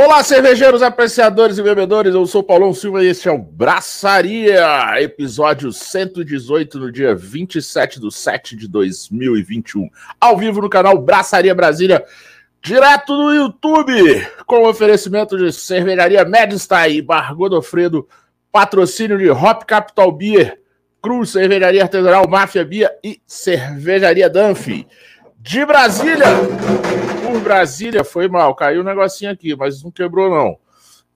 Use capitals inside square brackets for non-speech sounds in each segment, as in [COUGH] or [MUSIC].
Olá, cervejeiros, apreciadores e bebedores. Eu sou Paulão Silva e este é o Braçaria, episódio 118, no dia 27 de 7 de 2021. Ao vivo no canal Braçaria Brasília, direto no YouTube, com oferecimento de cervejaria Medstein e Bar Godofredo, patrocínio de Hop Capital Beer, Cruz, Cervejaria Artesanal, Máfia Bia e Cervejaria Danfi. De Brasília, por Brasília, foi mal, caiu um negocinho aqui, mas não quebrou não.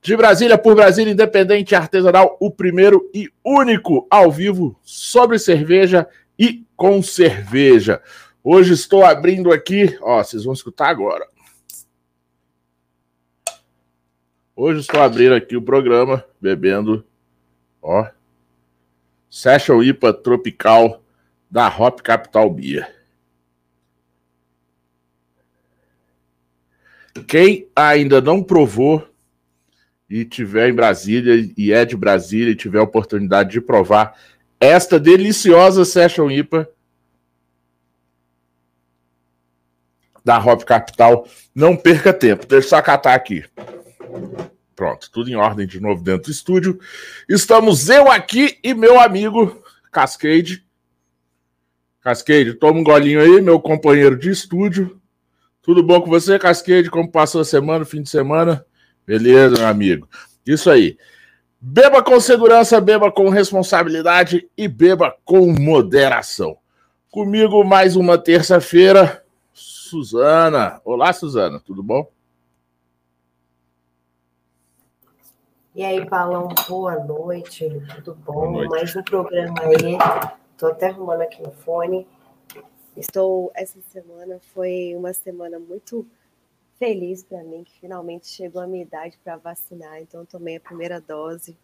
De Brasília, por Brasília, Independente Artesanal, o primeiro e único ao vivo sobre cerveja e com cerveja. Hoje estou abrindo aqui, ó, vocês vão escutar agora. Hoje estou abrindo aqui o programa, bebendo, ó, Session IPA Tropical da Hop Capital Beer. Quem ainda não provou e tiver em Brasília e é de Brasília e tiver a oportunidade de provar esta deliciosa Session IPA da Hop Capital, não perca tempo. Deixa eu só catar aqui. Pronto, tudo em ordem de novo dentro do estúdio. Estamos eu aqui e meu amigo Cascade. Cascade, toma um golinho aí, meu companheiro de estúdio. Tudo bom com você, Casquede? Como passou a semana, fim de semana? Beleza, meu amigo. Isso aí. Beba com segurança, beba com responsabilidade e beba com moderação. Comigo mais uma terça-feira, Suzana. Olá, Suzana, tudo bom? E aí, Paulão, boa noite, tudo bom? Boa noite. Mais um programa aí. Tô até arrumando aqui no fone. Estou essa semana foi uma semana muito feliz para mim que finalmente chegou a minha idade para vacinar, então tomei a primeira dose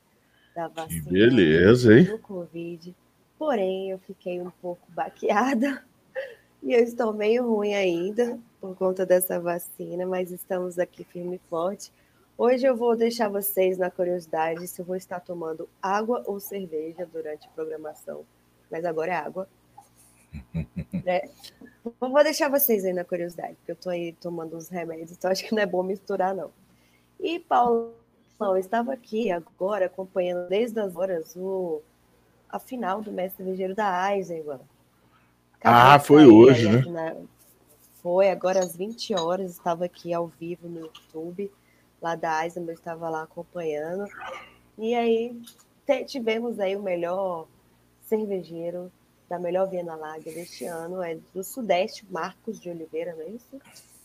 da vacina. Que beleza, hein? Do Covid. Porém, eu fiquei um pouco baqueada [LAUGHS] e eu estou meio ruim ainda por conta dessa vacina, mas estamos aqui firme e forte. Hoje eu vou deixar vocês na curiosidade se eu vou estar tomando água ou cerveja durante a programação, mas agora é água. É. Vou deixar vocês aí na curiosidade, porque eu tô aí tomando uns remédios, então acho que não é bom misturar, não. E, Paulo, eu estava aqui agora acompanhando desde as horas o, a final do Mestre Ligeiro da Eisenbahn. Ah, foi hoje, né? Na, foi, agora às 20 horas, estava aqui ao vivo no YouTube, lá da Eisenbahn, estava lá acompanhando. E aí tivemos aí o melhor cervejeiro da melhor Viena Lager deste ano é do Sudeste, Marcos de Oliveira, não é isso?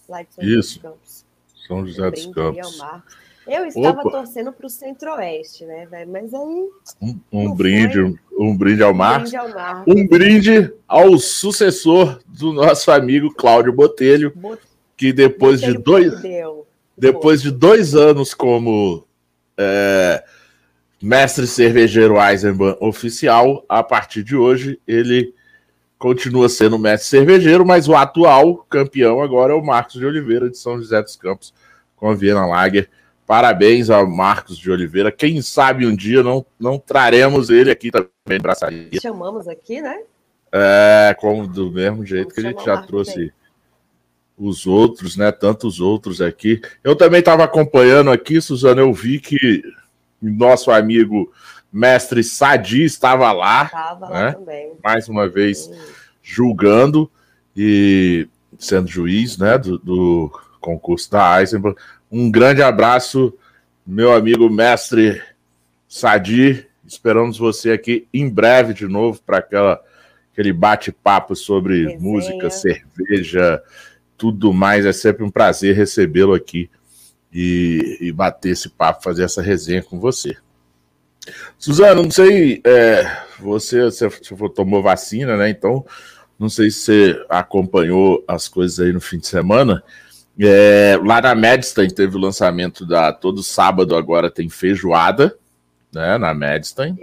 Lá de São isso. José dos Campos. São José dos Campos. Eu estava Opa. torcendo para o Centro-Oeste, né, velho? Mas aí. Um, um brinde, um, um, brinde ao Marcos. Um brinde ao, Marcos. Um brinde ao sucessor do nosso amigo Cláudio Botelho, Bot... que depois Botelho de dois. Perdeu. Depois de dois anos como é, mestre cervejeiro Eisenbahn oficial, a partir de hoje ele continua sendo mestre cervejeiro, mas o atual campeão agora é o Marcos de Oliveira de São José dos Campos com a Viena Lager. Parabéns ao Marcos de Oliveira. Quem sabe um dia não, não traremos ele aqui também braçaria. Chamamos aqui, né? É, como do mesmo jeito Vamos que a gente já trouxe bem. os outros, né? Tantos outros aqui. Eu também estava acompanhando aqui, Suzana, eu vi que nosso amigo mestre Sadi estava lá, estava né? lá também. mais uma vez julgando e sendo juiz né, do, do concurso da Eisenbahn. Um grande abraço, meu amigo mestre Sadi. Esperamos você aqui em breve de novo para aquela aquele bate-papo sobre Resenha. música, cerveja, tudo mais. É sempre um prazer recebê-lo aqui e, e bater esse papo, fazer essa resenha com você. Suzana, não sei, é, você, você, tomou vacina, né? Então, não sei se você acompanhou as coisas aí no fim de semana. É, lá na Medstein teve o lançamento da. Todo sábado agora tem feijoada, né? Na Medstein.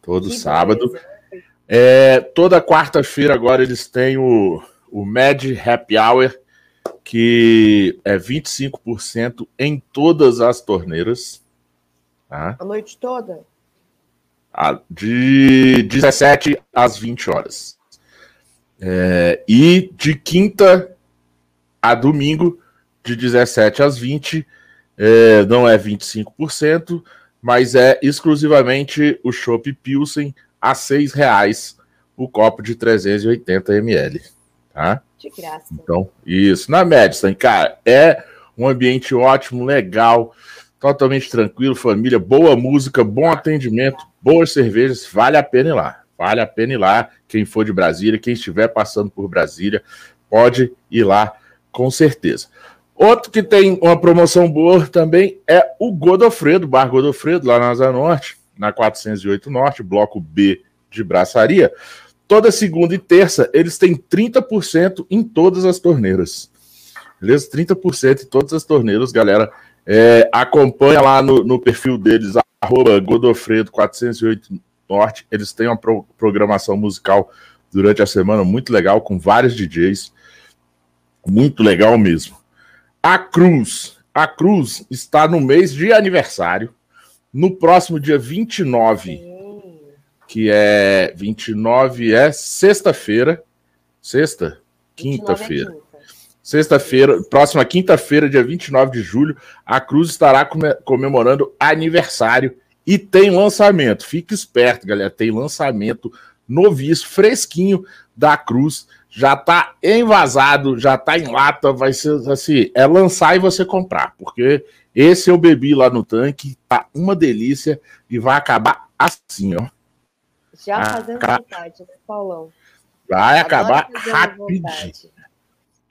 Todo que sábado. É, toda quarta-feira agora eles têm o, o Mad Happy Hour, que é 25% em todas as torneiras. Tá? A noite toda? De 17 às 20 horas. É, e de quinta a domingo, de 17 às 20, é, não é 25%, mas é exclusivamente o Chopp Pilsen a R$ reais o copo de 380 ml, tá? De graça. Então, isso. Na Madison, cara, é um ambiente ótimo, legal, totalmente tranquilo, família, boa música, bom atendimento, boas cervejas, vale a pena ir lá. Vale a pena ir lá. Quem for de Brasília, quem estiver passando por Brasília, pode ir lá com certeza. Outro que tem uma promoção boa também é o Godofredo, Bar Godofredo, lá na Asa Norte, na 408 Norte, bloco B de braçaria. Toda segunda e terça eles têm 30% em todas as torneiras. Beleza? 30% em todas as torneiras, galera. É, acompanha lá no, no, perfil deles, arroba Godofredo 408 Norte. Eles têm uma pro, programação musical durante a semana muito legal, com vários DJs. Muito legal mesmo. A Cruz. A Cruz está no mês de aniversário. No próximo dia 29, que é 29 é sexta-feira. Sexta? Quinta-feira. É Sexta-feira, próxima quinta-feira, dia 29 de julho, a Cruz estará comemorando aniversário e tem lançamento. Fique esperto, galera. Tem lançamento novíssimo, fresquinho da Cruz já tá envasado, já tá em lata, vai ser assim, é lançar e você comprar, porque esse eu bebi lá no tanque, tá uma delícia e vai acabar assim, ó. Já fazendo vontade, né, Paulão? Vai acabar rapidinho.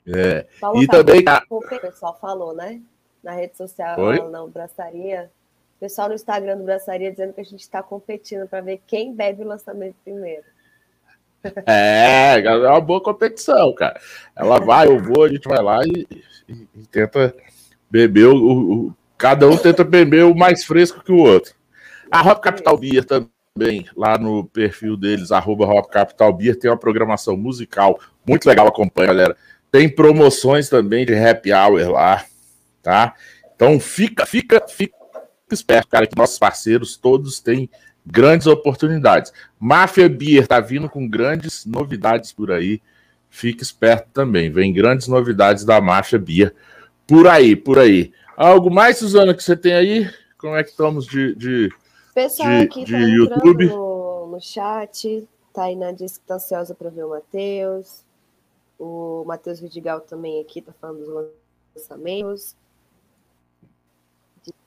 É. Paulo, e também o pessoal falou, né? Na rede social, Oi? não, Braçaria. O pessoal no Instagram do Braçaria dizendo que a gente está competindo para ver quem bebe o lançamento primeiro. É, é uma boa competição, cara. Ela vai, eu vou, a gente vai lá e, e, e tenta beber o, o, Cada um tenta beber o mais fresco que o outro. A Hop Capital Beer também, lá no perfil deles, arroba Hop Capital Beer, tem uma programação musical muito legal, acompanha, galera. Tem promoções também de happy hour lá, tá? Então fica, fica, fica esperto, cara, que nossos parceiros todos têm grandes oportunidades. Máfia Beer está vindo com grandes novidades por aí. Fique esperto também. Vem grandes novidades da Máfia Beer por aí, por aí. Algo mais, Suzana, que você tem aí? Como é que estamos de, de, Pessoal de, aqui de tá YouTube? No, no chat. Tainá disse que está ansiosa para ver o Matheus. O Matheus Vidigal também aqui está falando dos lançamentos.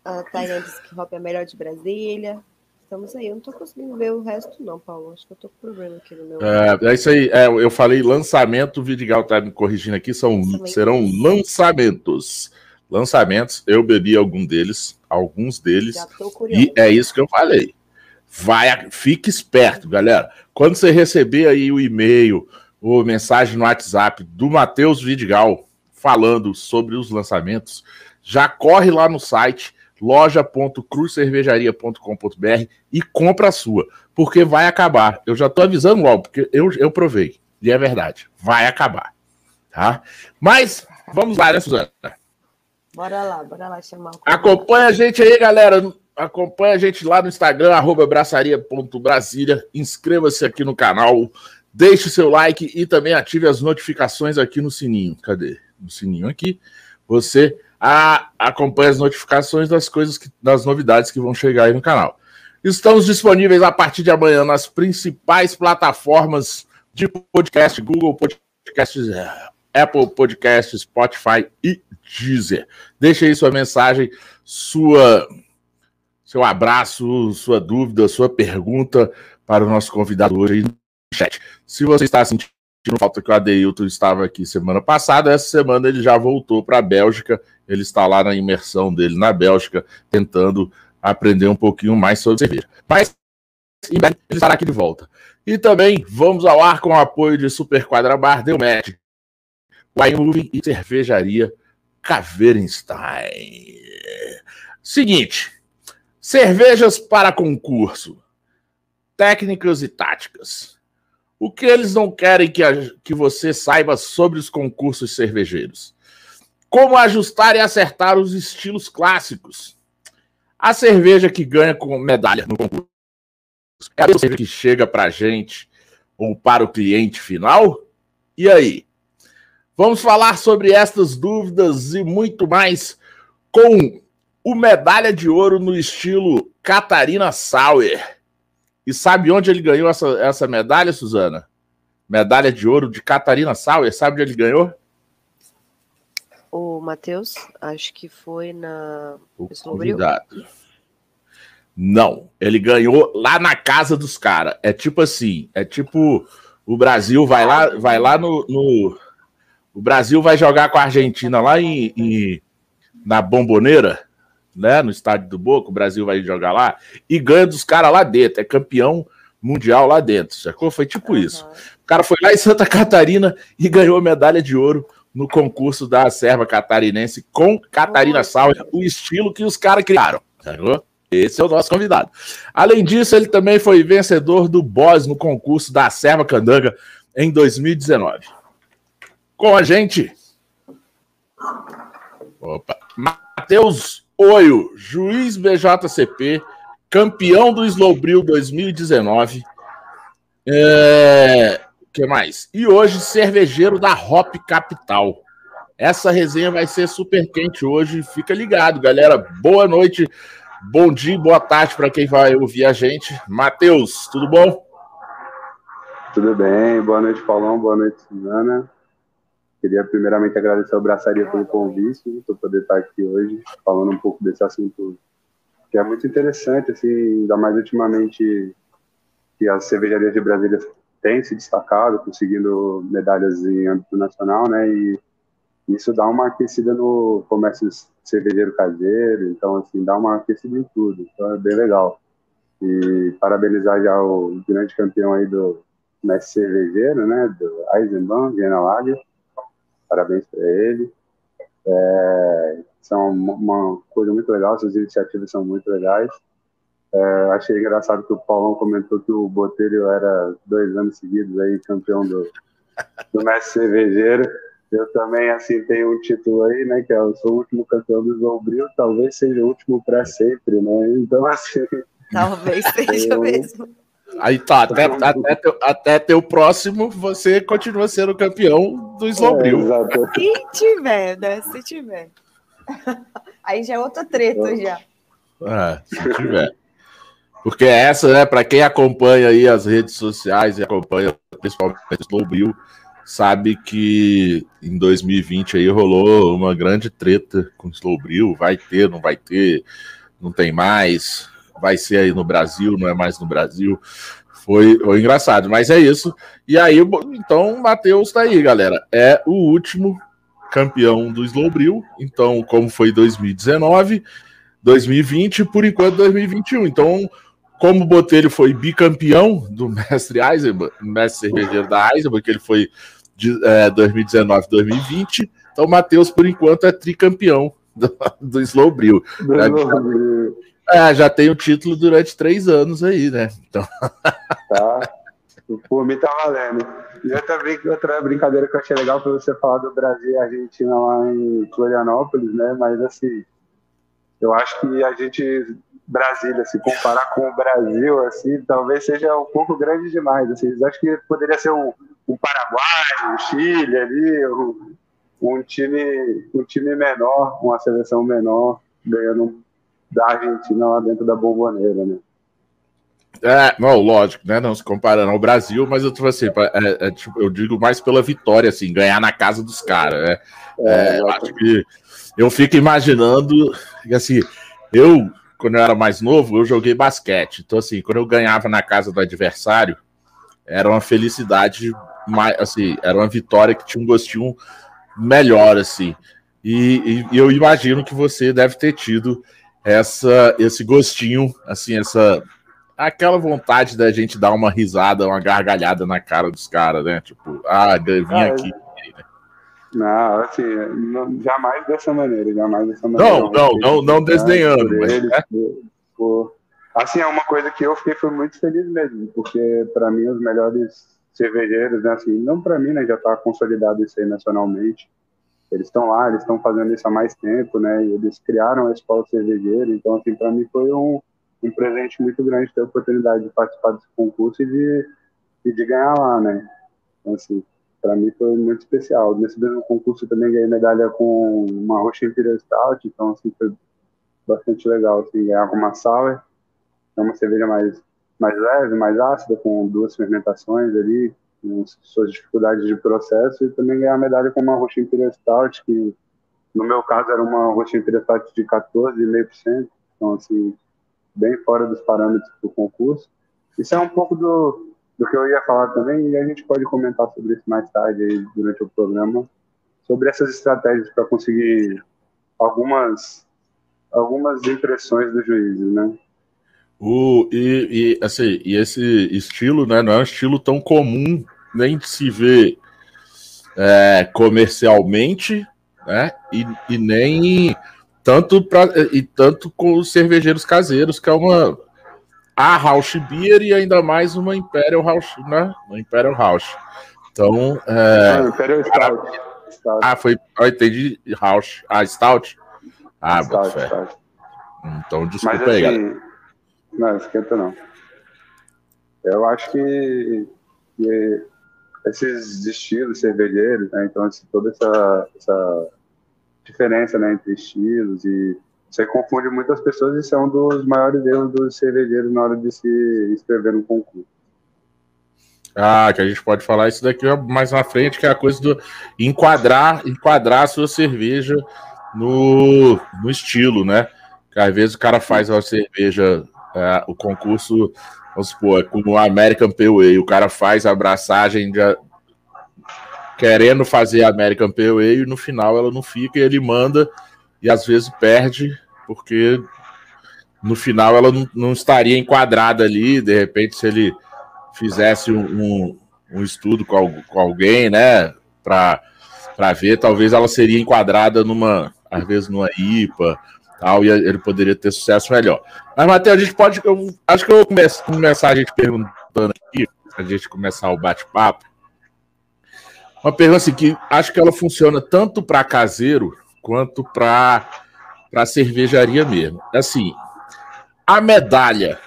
A Tainá disse que Hop é a melhor de Brasília. Estamos aí. Eu não estou conseguindo ver o resto, não, Paulo. Acho que eu estou com problema aqui no meu. É, é isso aí. É, eu falei lançamento, o Vidigal está me corrigindo aqui. São, serão lançamentos. Lançamentos, eu bebi algum deles, alguns deles. E é isso que eu falei. Vai, fique esperto, galera. Quando você receber aí o e-mail ou mensagem no WhatsApp do Matheus Vidigal falando sobre os lançamentos, já corre lá no site loja.cruzcervejaria.com.br e compra a sua, porque vai acabar. Eu já tô avisando logo, porque eu, eu provei. E é verdade, vai acabar. Tá? Mas vamos lá, né, Suzana? Bora lá, bora lá chamar o Acompanha a gente aí, galera. Acompanha a gente lá no Instagram, arroba. Inscreva-se aqui no canal, deixe seu like e também ative as notificações aqui no sininho. Cadê? No sininho aqui. Você a, acompanhe as notificações das coisas, que, das novidades que vão chegar aí no canal. Estamos disponíveis a partir de amanhã nas principais plataformas de podcast, Google Podcasts, Apple Podcasts, Spotify e Deezer. Deixe aí sua mensagem, sua seu abraço, sua dúvida, sua pergunta para o nosso convidado hoje no chat. Se você está sentindo falta que o Adeilton estava aqui semana passada, essa semana ele já voltou para a Bélgica ele está lá na imersão dele na Bélgica, tentando aprender um pouquinho mais sobre cerveja. Mas em breve ele estará aqui de volta. E também vamos ao ar com o apoio de Super Quadra Bar, Delmet, Wine e Cervejaria Caveirenstein. Seguinte, cervejas para concurso, técnicas e táticas. O que eles não querem que, a, que você saiba sobre os concursos cervejeiros? Como ajustar e acertar os estilos clássicos. A cerveja que ganha com medalha no concurso é a cerveja que chega para a gente ou para o cliente final? E aí? Vamos falar sobre estas dúvidas e muito mais com o medalha de ouro no estilo Catarina Sauer. E sabe onde ele ganhou essa, essa medalha, Suzana? Medalha de ouro de Catarina Sauer. Sabe onde ele ganhou? O Matheus, acho que foi na. O convidado. Não, ele ganhou lá na casa dos caras. É tipo assim, é tipo o Brasil vai lá, vai lá no, no o Brasil vai jogar com a Argentina lá em, em, na Bomboneira, né? No estádio do Boca, o Brasil vai jogar lá e ganha dos caras lá dentro. É campeão mundial lá dentro, sacou? Foi tipo uhum. isso. O cara foi lá em Santa Catarina e ganhou medalha de ouro no concurso da serva catarinense com Catarina Sauer, o estilo que os caras criaram, sacou? Esse é o nosso convidado. Além disso, ele também foi vencedor do Boss no concurso da Serva Candanga em 2019 com a gente. Opa. Matheus Oio, juiz BJCP, campeão do Slowbril 2019. É... que mais? E hoje, cervejeiro da Hop Capital. Essa resenha vai ser super quente hoje. Fica ligado, galera. Boa noite, bom dia, boa tarde para quem vai ouvir a gente. Matheus, tudo bom? Tudo bem. Boa noite, Paulão. Boa noite, Suzana. Queria primeiramente agradecer ao Braçaria pelo convite, por poder estar aqui hoje falando um pouco desse assunto que é muito interessante, assim, ainda mais ultimamente que as cervejarias de Brasília têm se destacado, conseguindo medalhas em âmbito nacional, né? E isso dá uma aquecida no comércio cervejeiro caseiro, então, assim, dá uma aquecida em tudo. Então, é bem legal. E parabenizar já o grande campeão aí do mestre cervejeiro, né? Do Eisenbahn, Viena Lager parabéns para ele. É, são uma coisa muito legal, essas iniciativas são muito legais. É, achei engraçado que o Paulão comentou que o Botelho era dois anos seguidos aí campeão do, do mestre cervejeiro. Eu também, assim, tenho um título aí, né, que é eu sou o último campeão do Zombril, talvez seja o último para sempre, né? Então, assim... Talvez [LAUGHS] seja mesmo. Aí tá, até, até, teu, até teu próximo, você continua sendo campeão do Slowbril. É, [LAUGHS] se tiver, né? Se tiver. [LAUGHS] Aí já é outra treta, já. É, se tiver. Porque essa, né, para quem acompanha aí as redes sociais e acompanha principalmente o Slowbril, sabe que em 2020 aí rolou uma grande treta com o Slowbril, vai ter, não vai ter, não tem mais, vai ser aí no Brasil, não é mais no Brasil. Foi, foi engraçado, mas é isso. E aí, então, o Matheus tá aí, galera. É o último campeão do Slowbril. Então, como foi 2019, 2020, por enquanto 2021. Então, como o Botelho foi bicampeão do [LAUGHS] mestre Eisenbahn, mestre cervejeiro da Eisenbahn, que ele foi de é, 2019, 2020. Então, o Matheus, por enquanto, é tricampeão do, [LAUGHS] do Slowbril. É, já tem o título durante três anos aí, né? Então... [LAUGHS] Tá. Por mim tá valendo. E outra, outra brincadeira que eu achei legal foi você falar do Brasil e Argentina lá em Florianópolis, né? Mas assim, eu acho que a gente, Brasília, se comparar com o Brasil, assim, talvez seja um pouco grande demais. Assim, acho que poderia ser um, um Paraguai, um Chile ali, um, um, time, um time menor, uma seleção menor, ganhando da Argentina lá dentro da bomboneira, né? É, não, lógico, né? Não se comparando ao Brasil, mas eu tô assim, é, é, tipo, eu digo mais pela vitória, assim, ganhar na casa dos caras, né? É, é eu acho que eu fico imaginando, assim, eu, quando eu era mais novo, eu joguei basquete. Então, assim, quando eu ganhava na casa do adversário, era uma felicidade, mais, assim, era uma vitória que tinha um gostinho melhor, assim. E, e eu imagino que você deve ter tido essa esse gostinho, assim, essa aquela vontade da gente dar uma risada, uma gargalhada na cara dos caras, né? Tipo, ah, vim ah, aqui. Não, assim, não, jamais dessa maneira, jamais dessa maneira. Não, não, não, não desdenhando. Mas, é. por, assim, é uma coisa que eu fiquei foi muito feliz mesmo, porque para mim os melhores cervejeiros, né, assim, não para mim, né, já tá consolidado isso aí nacionalmente, eles estão lá, eles estão fazendo isso há mais tempo, né? E eles criaram a escola cervejeira, então assim para mim foi um, um presente muito grande ter a oportunidade de participar desse concurso e de, e de ganhar lá, né? Então, assim, para mim foi muito especial. Nesse mesmo concurso também ganhei medalha com uma roxa Imperial Stout, então assim, foi bastante legal assim, ganhar com uma sour, é uma cerveja mais, mais leve, mais ácida, com duas fermentações ali, suas dificuldades de processo, e também ganhar medalha com uma roxa Stout, que no meu caso era uma roxa Stout de 14,5%, então assim, bem fora dos parâmetros do concurso. Isso é um pouco do, do que eu ia falar também, e a gente pode comentar sobre isso mais tarde aí, durante o programa, sobre essas estratégias para conseguir algumas algumas impressões do juiz, né? O, e, e, assim, e esse estilo né, não é um estilo tão comum nem se ver é, comercialmente, né? E, e nem tanto, pra, e tanto com os cervejeiros caseiros, que é uma a House Beer e ainda mais uma Imperial House, né? Uma Imperial House. Então, é... Ah, Imperial Stout. Ah, foi. Ah, entendi. House. Ah, Stout. Ah, Stout, Stout. Então, desculpa Mas, aí, assim, Não, esquenta não. Eu acho que, que esses estilos cervejeiros, né? Então, assim, toda essa, essa diferença né, entre estilos e você confunde muitas pessoas e isso é um dos maiores erros dos cervejeiros na hora de se inscrever no concurso. Ah, que a gente pode falar isso daqui mais na frente, que é a coisa do enquadrar, enquadrar a sua cerveja no, no estilo, né? Que às vezes o cara faz uma cerveja, é, o concurso, vamos supor, é como o American Pale o cara faz a abraçagem querendo fazer a American Pale e no final ela não fica e ele manda e às vezes perde porque no final ela não, não estaria enquadrada ali. De repente, se ele fizesse um, um, um estudo com, com, alguém, né, para ver, talvez ela seria enquadrada numa, às vezes, numa IPA tal, e ele poderia ter sucesso melhor. Mas, Matheus, a gente pode. Eu, acho que eu vou começar, a gente perguntando aqui, a gente começar o bate-papo. Uma pergunta assim, que acho que ela funciona tanto para caseiro quanto para para cervejaria mesmo. Assim, a medalha,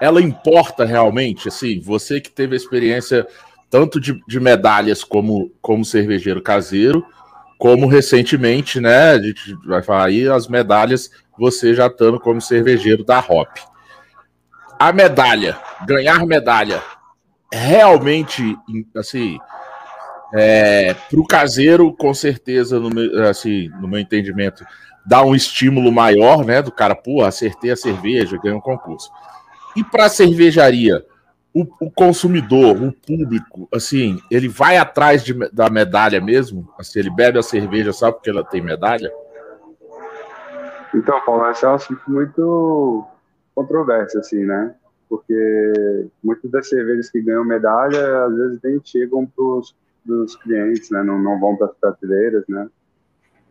ela importa realmente? Assim, você que teve a experiência tanto de, de medalhas como, como cervejeiro caseiro, como recentemente, né? A gente vai falar aí as medalhas, você já estando como cervejeiro da Hop. A medalha, ganhar medalha, realmente, assim, é, para o caseiro, com certeza, no meu, assim, no meu entendimento, dá um estímulo maior, né? Do cara, pô, acertei a cerveja, ganhei um concurso. E para a cervejaria, o, o, consumidor, o público, assim, ele vai atrás de, da medalha mesmo? Assim, ele bebe a cerveja só porque ela tem medalha? Então, Paulo, esse é um assunto muito controverso, assim, né? Porque muitas das cervejas que ganham medalha, às vezes nem chegam para os clientes, né? Não, não vão para as prateleiras, né?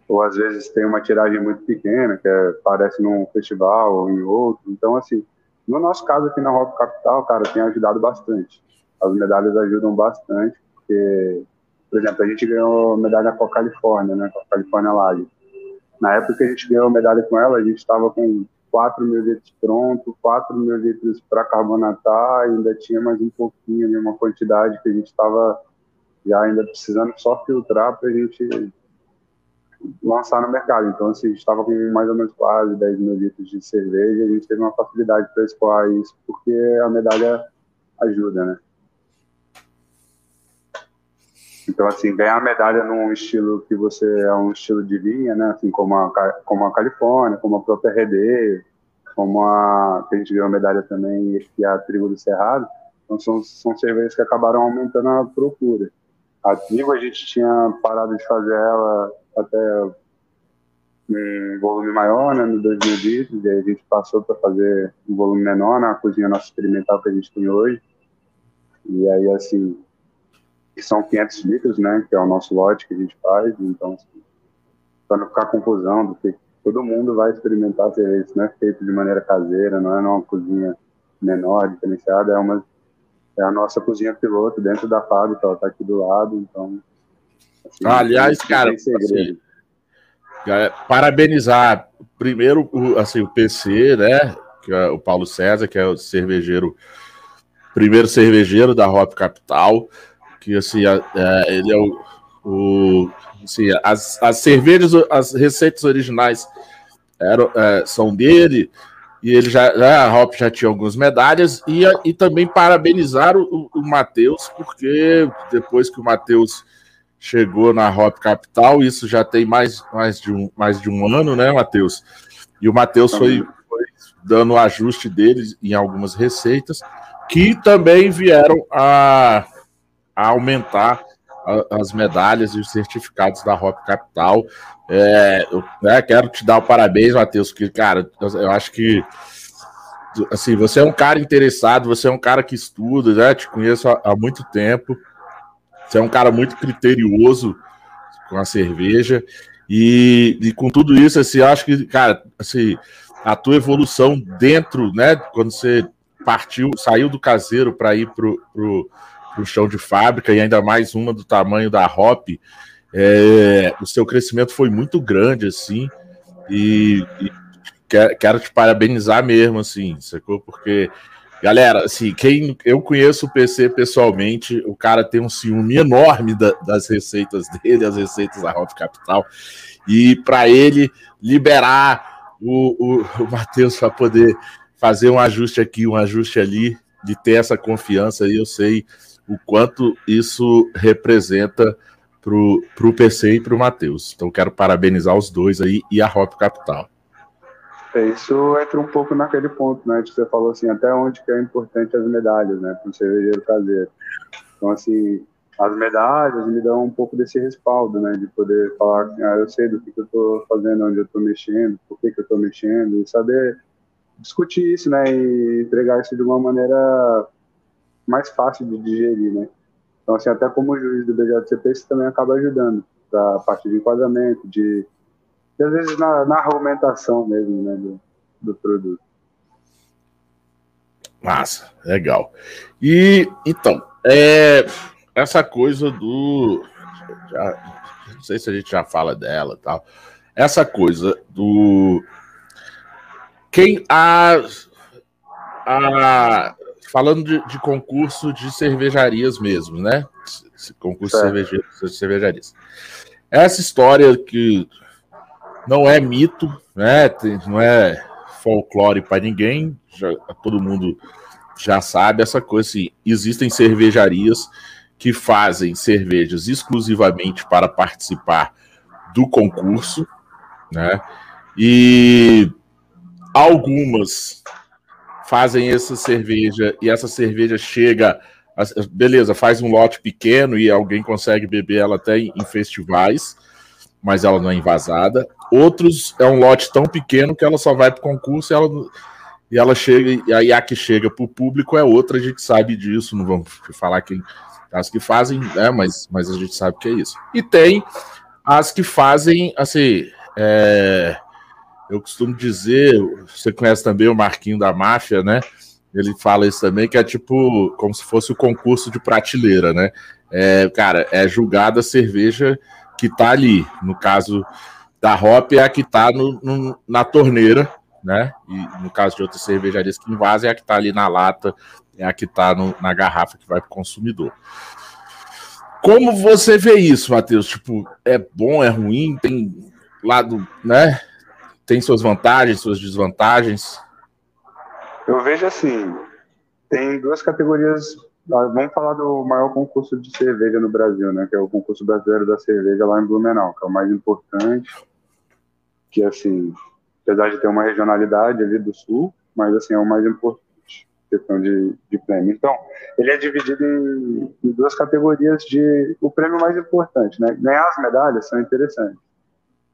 ou às vezes tem uma tiragem muito pequena, que é, aparece num festival ou em outro. Então, assim, no nosso caso aqui na Rock Capital, cara, tem ajudado bastante. As medalhas ajudam bastante, porque, por exemplo, a gente ganhou medalha com a Califórnia, né, com a Califórnia Live. Na época que a gente ganhou medalha com ela, a gente estava com 4 mil litros pronto, 4 mil litros para carbonatar, ainda tinha mais um pouquinho, uma quantidade que a gente estava já ainda precisando só filtrar para a gente lançar no mercado. Então, assim, a gente estava com mais ou menos quase 10 mil litros de cerveja a gente teve uma facilidade para escoar isso, porque a medalha ajuda, né? Então, assim, ganhar medalha num estilo que você é um estilo de vinha, né? Assim, como a, como a Califórnia, como a própria RD, como a que a gente ganhou medalha também, e a Trigo do Cerrado. Então, são, são cervejas que acabaram aumentando a procura. A Trigo, a gente tinha parado de fazer ela até um volume maior, né, no 2 mil litros, e aí a gente passou para fazer um volume menor na cozinha nossa experimental que a gente tem hoje. E aí, assim, são 500 litros, né, que é o nosso lote que a gente faz, então, assim, para não ficar confusão, porque todo mundo vai experimentar cerveja, isso não é feito de maneira caseira, não é numa cozinha menor, diferenciada, é uma é a nossa cozinha piloto dentro da fábrica, ela está aqui do lado, então Aliás, cara, assim, parabenizar primeiro assim, o PC, né? Que é o Paulo César, que é o cervejeiro, primeiro cervejeiro da Hop Capital, que assim, é, ele é o, o assim, as, as cervejas, as receitas originais eram, é, são dele, e ele já, já a Hop já tinha algumas medalhas, e, e também parabenizar o, o Matheus, porque depois que o Matheus chegou na Hop Capital, isso já tem mais, mais, de, um, mais de um ano, né, Matheus? E o Matheus foi, foi dando o ajuste deles em algumas receitas, que também vieram a, a aumentar a, as medalhas e os certificados da Hop Capital. É, eu né, quero te dar o parabéns, Matheus, porque, cara, eu, eu acho que assim, você é um cara interessado, você é um cara que estuda, né? Te conheço há, há muito tempo. Você é um cara muito criterioso com a cerveja. E, e com tudo isso, assim, eu acho que, cara, assim, a tua evolução dentro, né? Quando você partiu, saiu do caseiro para ir pro, pro, pro chão de fábrica, e ainda mais uma do tamanho da Hop, é, o seu crescimento foi muito grande, assim, e, e quero, quero te parabenizar mesmo, assim, sacou? Porque Galera, assim, quem eu conheço o PC pessoalmente, o cara tem um ciúme enorme da, das receitas dele, as receitas da Hop Capital, e para ele liberar o, o, o Matheus para poder fazer um ajuste aqui, um ajuste ali, de ter essa confiança, e eu sei o quanto isso representa para o PC e para o Matheus. Então, quero parabenizar os dois aí e a Hop Capital. É, isso entra um pouco naquele ponto, né? Que você falou assim, até onde que é importante as medalhas, né? Para o cervejeiro caseiro. Então, assim, as medalhas me dão um pouco desse respaldo, né? De poder falar, ah, eu sei do que, que eu estou fazendo, onde eu estou mexendo, por que, que eu estou mexendo, e saber discutir isso, né? E entregar isso de uma maneira mais fácil de digerir, né? Então, assim, até como juiz do BJCP, isso também acaba ajudando para a parte de enquadramento, de e às vezes na, na argumentação mesmo né, do, do produto. Massa, legal. E então, é, essa coisa do. Já, não sei se a gente já fala dela tal. Essa coisa do. Quem a. a falando de, de concurso de cervejarias mesmo, né? Concurso de cervejarias. Essa história que não é mito, né? Não é folclore para ninguém. Já, todo mundo já sabe essa coisa. Assim, existem cervejarias que fazem cervejas exclusivamente para participar do concurso, né? E algumas fazem essa cerveja e essa cerveja chega, beleza, faz um lote pequeno e alguém consegue beber ela até em festivais, mas ela não é invasada. Outros é um lote tão pequeno que ela só vai para o concurso e ela, e ela chega, e aí a que chega para o público é outra, a gente sabe disso, não vamos falar quem as que fazem, né, mas, mas a gente sabe que é isso. E tem as que fazem, assim, é, eu costumo dizer, você conhece também o Marquinho da Máfia, né? Ele fala isso também, que é tipo como se fosse o concurso de prateleira, né? É, cara, é julgada a cerveja que tá ali. No caso da Hop é a que está na torneira, né? E no caso de outras cervejarias que invasem, é a que está ali na lata, é a que está na garrafa que vai para o consumidor. Como você vê isso, Matheus? Tipo, é bom, é ruim? Tem lado, né? Tem suas vantagens, suas desvantagens? Eu vejo assim, tem duas categorias. Vamos falar do maior concurso de cerveja no Brasil, né? Que é o concurso brasileiro da cerveja lá em Blumenau, que é o mais importante que assim, apesar de ter uma regionalidade ali do sul, mas assim é o mais importante questão de, de prêmio. Então, ele é dividido em, em, duas categorias de o prêmio mais importante, né? Ganhar as medalhas são interessantes.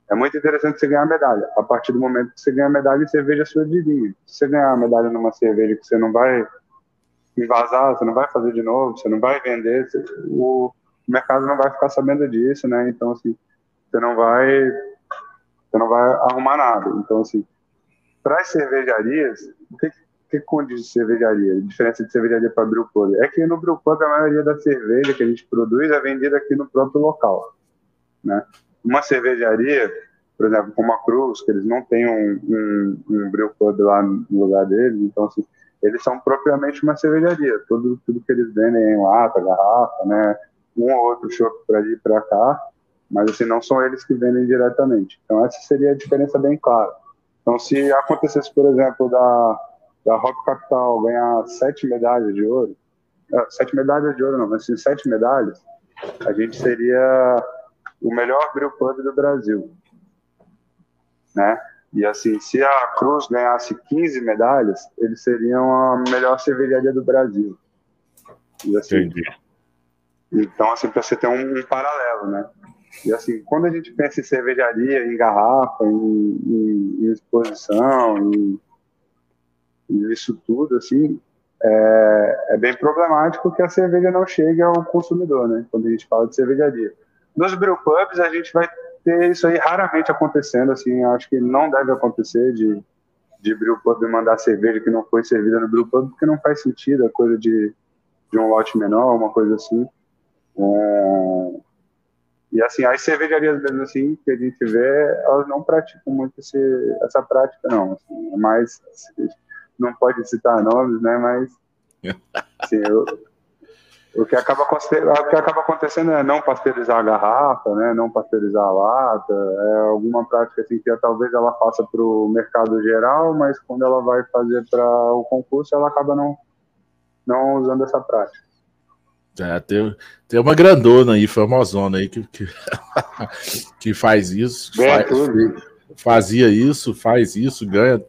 É muito interessante você ganhar a medalha. A partir do momento que você ganha a medalha, você veja a sua de vinho. Se você ganhar a medalha numa cerveja que você não vai invasar, você não vai fazer de novo, você não vai vender, você, o mercado não vai ficar sabendo disso, né? Então, assim, você não vai você não vai arrumar nada. Então, assim, para as cervejarias, o que, que condiz de cervejaria? A diferença de cervejaria para brewpub é que no brewpub a maioria da cerveja que a gente produz é vendida aqui no próprio local, né? Uma cervejaria, por exemplo, como a Cruz, que eles não têm um, um, um brewpub lá no lugar deles, então, assim, eles são propriamente uma cervejaria. Tudo, tudo que eles vendem é em lata, garrafa, né? um ou outro chopp para ir para cá, mas assim, não são eles que vendem diretamente. Então essa seria a diferença bem clara. Então se acontecesse, por exemplo, da, da Rock Capital ganhar sete medalhas de ouro, uh, sete medalhas de ouro não, mas sim sete medalhas, a gente seria o melhor brew pub do Brasil, né? E assim, se a Cruz ganhasse 15 medalhas, eles seriam a melhor cervejaria do Brasil. E, assim, Entendi. Então, assim, para você ter um, um, paralelo, né? E assim, quando a gente pensa em cervejaria, em garrafa, em, em, em exposição, em, isso tudo, assim, é, é, bem problemático que a cerveja não chegue ao consumidor, né? Quando a gente fala de cervejaria. Nos brewpubs, a gente vai ter isso aí raramente acontecendo, assim, acho que não deve acontecer de, de brewpub mandar cerveja que não foi servida no brewpub, porque não faz sentido, é coisa de, de um lote menor, uma coisa assim. É... E assim, as cervejarias mesmo assim, que a gente vê, elas não praticam muito esse, essa prática, não. Assim, é mais, não pode citar nomes, né, mas [LAUGHS] assim, eu, o que, acaba, o que acaba acontecendo é não pasteurizar a garrafa, né, não pasteurizar a lata, é alguma prática assim, que talvez ela faça para o mercado geral, mas quando ela vai fazer para o concurso, ela acaba não, não usando essa prática. É, tem, tem uma grandona aí, famosona aí, que, que, [LAUGHS] que faz isso, faz, fazia isso, faz isso, ganha,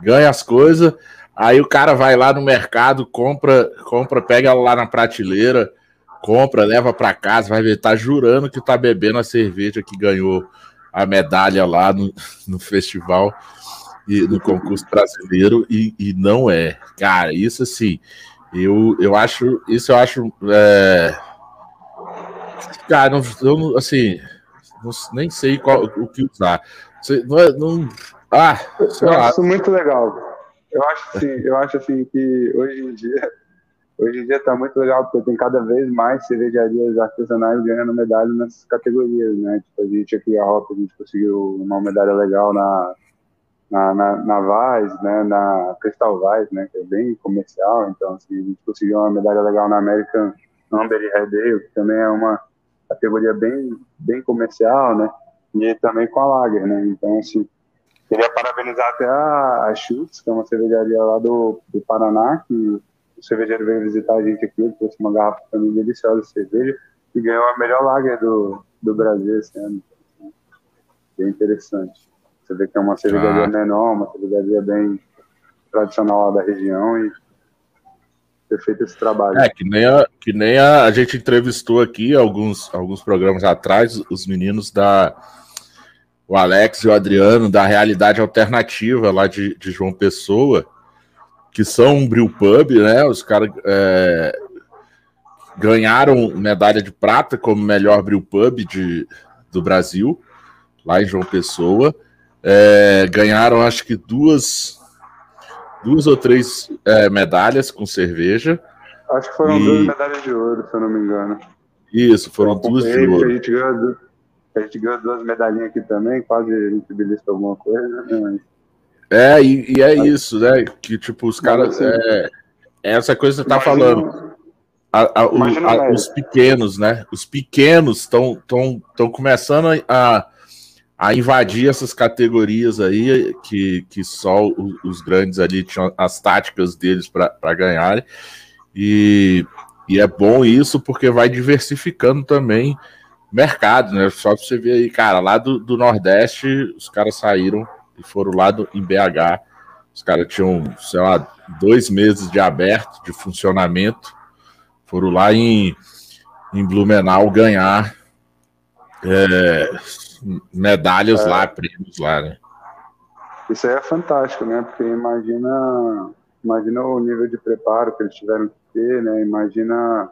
ganha as coisas Aí o cara vai lá no mercado, compra, compra, pega lá na prateleira, compra, leva para casa, vai ver, tá jurando que tá bebendo a cerveja que ganhou a medalha lá no, no festival e no concurso brasileiro e, e não é. Cara, isso assim, eu, eu acho, isso eu acho, é... cara, não, eu, assim, não, nem sei qual, o que usar. Não, é, não, ah, eu lá. acho muito legal. Eu acho assim, eu acho assim que hoje em dia, hoje em dia tá muito legal porque tem cada vez mais cervejarias artesanais ganhando medalha nessas categorias, né? Tipo, a gente aqui a Hop, a gente conseguiu uma medalha legal na na, na, na Vaz, né, na Crystal Vaz, né, que é bem comercial, então assim, a gente conseguiu uma medalha legal na American Amber e Red Ale, que também é uma categoria bem, bem comercial, né, e também com a Lager, né, então assim, Queria parabenizar até a, a Schutz, que é uma cervejaria lá do, do Paraná, que o cervejeiro veio visitar a gente aqui, trouxe uma garrafa para mim deliciosa de cerveja e ganhou a melhor lager do, do Brasil esse ano. Bem interessante. Você vê que é uma cervejaria ah. menor, uma cervejaria bem tradicional lá da região e ter feito esse trabalho. É, que nem a, que nem a, a gente entrevistou aqui alguns, alguns programas atrás, os meninos da o Alex e o Adriano da Realidade Alternativa lá de, de João Pessoa, que são um brew pub, né? Os caras é, ganharam medalha de prata como melhor brew pub de, do Brasil, lá em João Pessoa. É, ganharam, acho que duas, duas ou três é, medalhas com cerveja. Acho que foram e... duas medalhas de ouro, se eu não me engano. Isso, foram duas de ouro. A gente ganhou duas medalhinhas aqui também, quase a gente belisca alguma coisa, né? É, e, e é Mas... isso, né? Que tipo, os caras. Assim, é, essa coisa que você tá falando. A, a, o, a, os pequenos, né? Os pequenos estão começando a, a invadir essas categorias aí, que, que só os, os grandes ali tinham as táticas deles para ganharem. E, e é bom isso porque vai diversificando também mercado, né? Só pra você ver aí, cara, lá do, do Nordeste, os caras saíram e foram lá do, em BH. Os caras tinham, sei lá, dois meses de aberto, de funcionamento. Foram lá em, em Blumenau ganhar é, medalhas é. lá, prêmios lá, né? Isso aí é fantástico, né? Porque imagina, imagina o nível de preparo que eles tiveram que ter, né? Imagina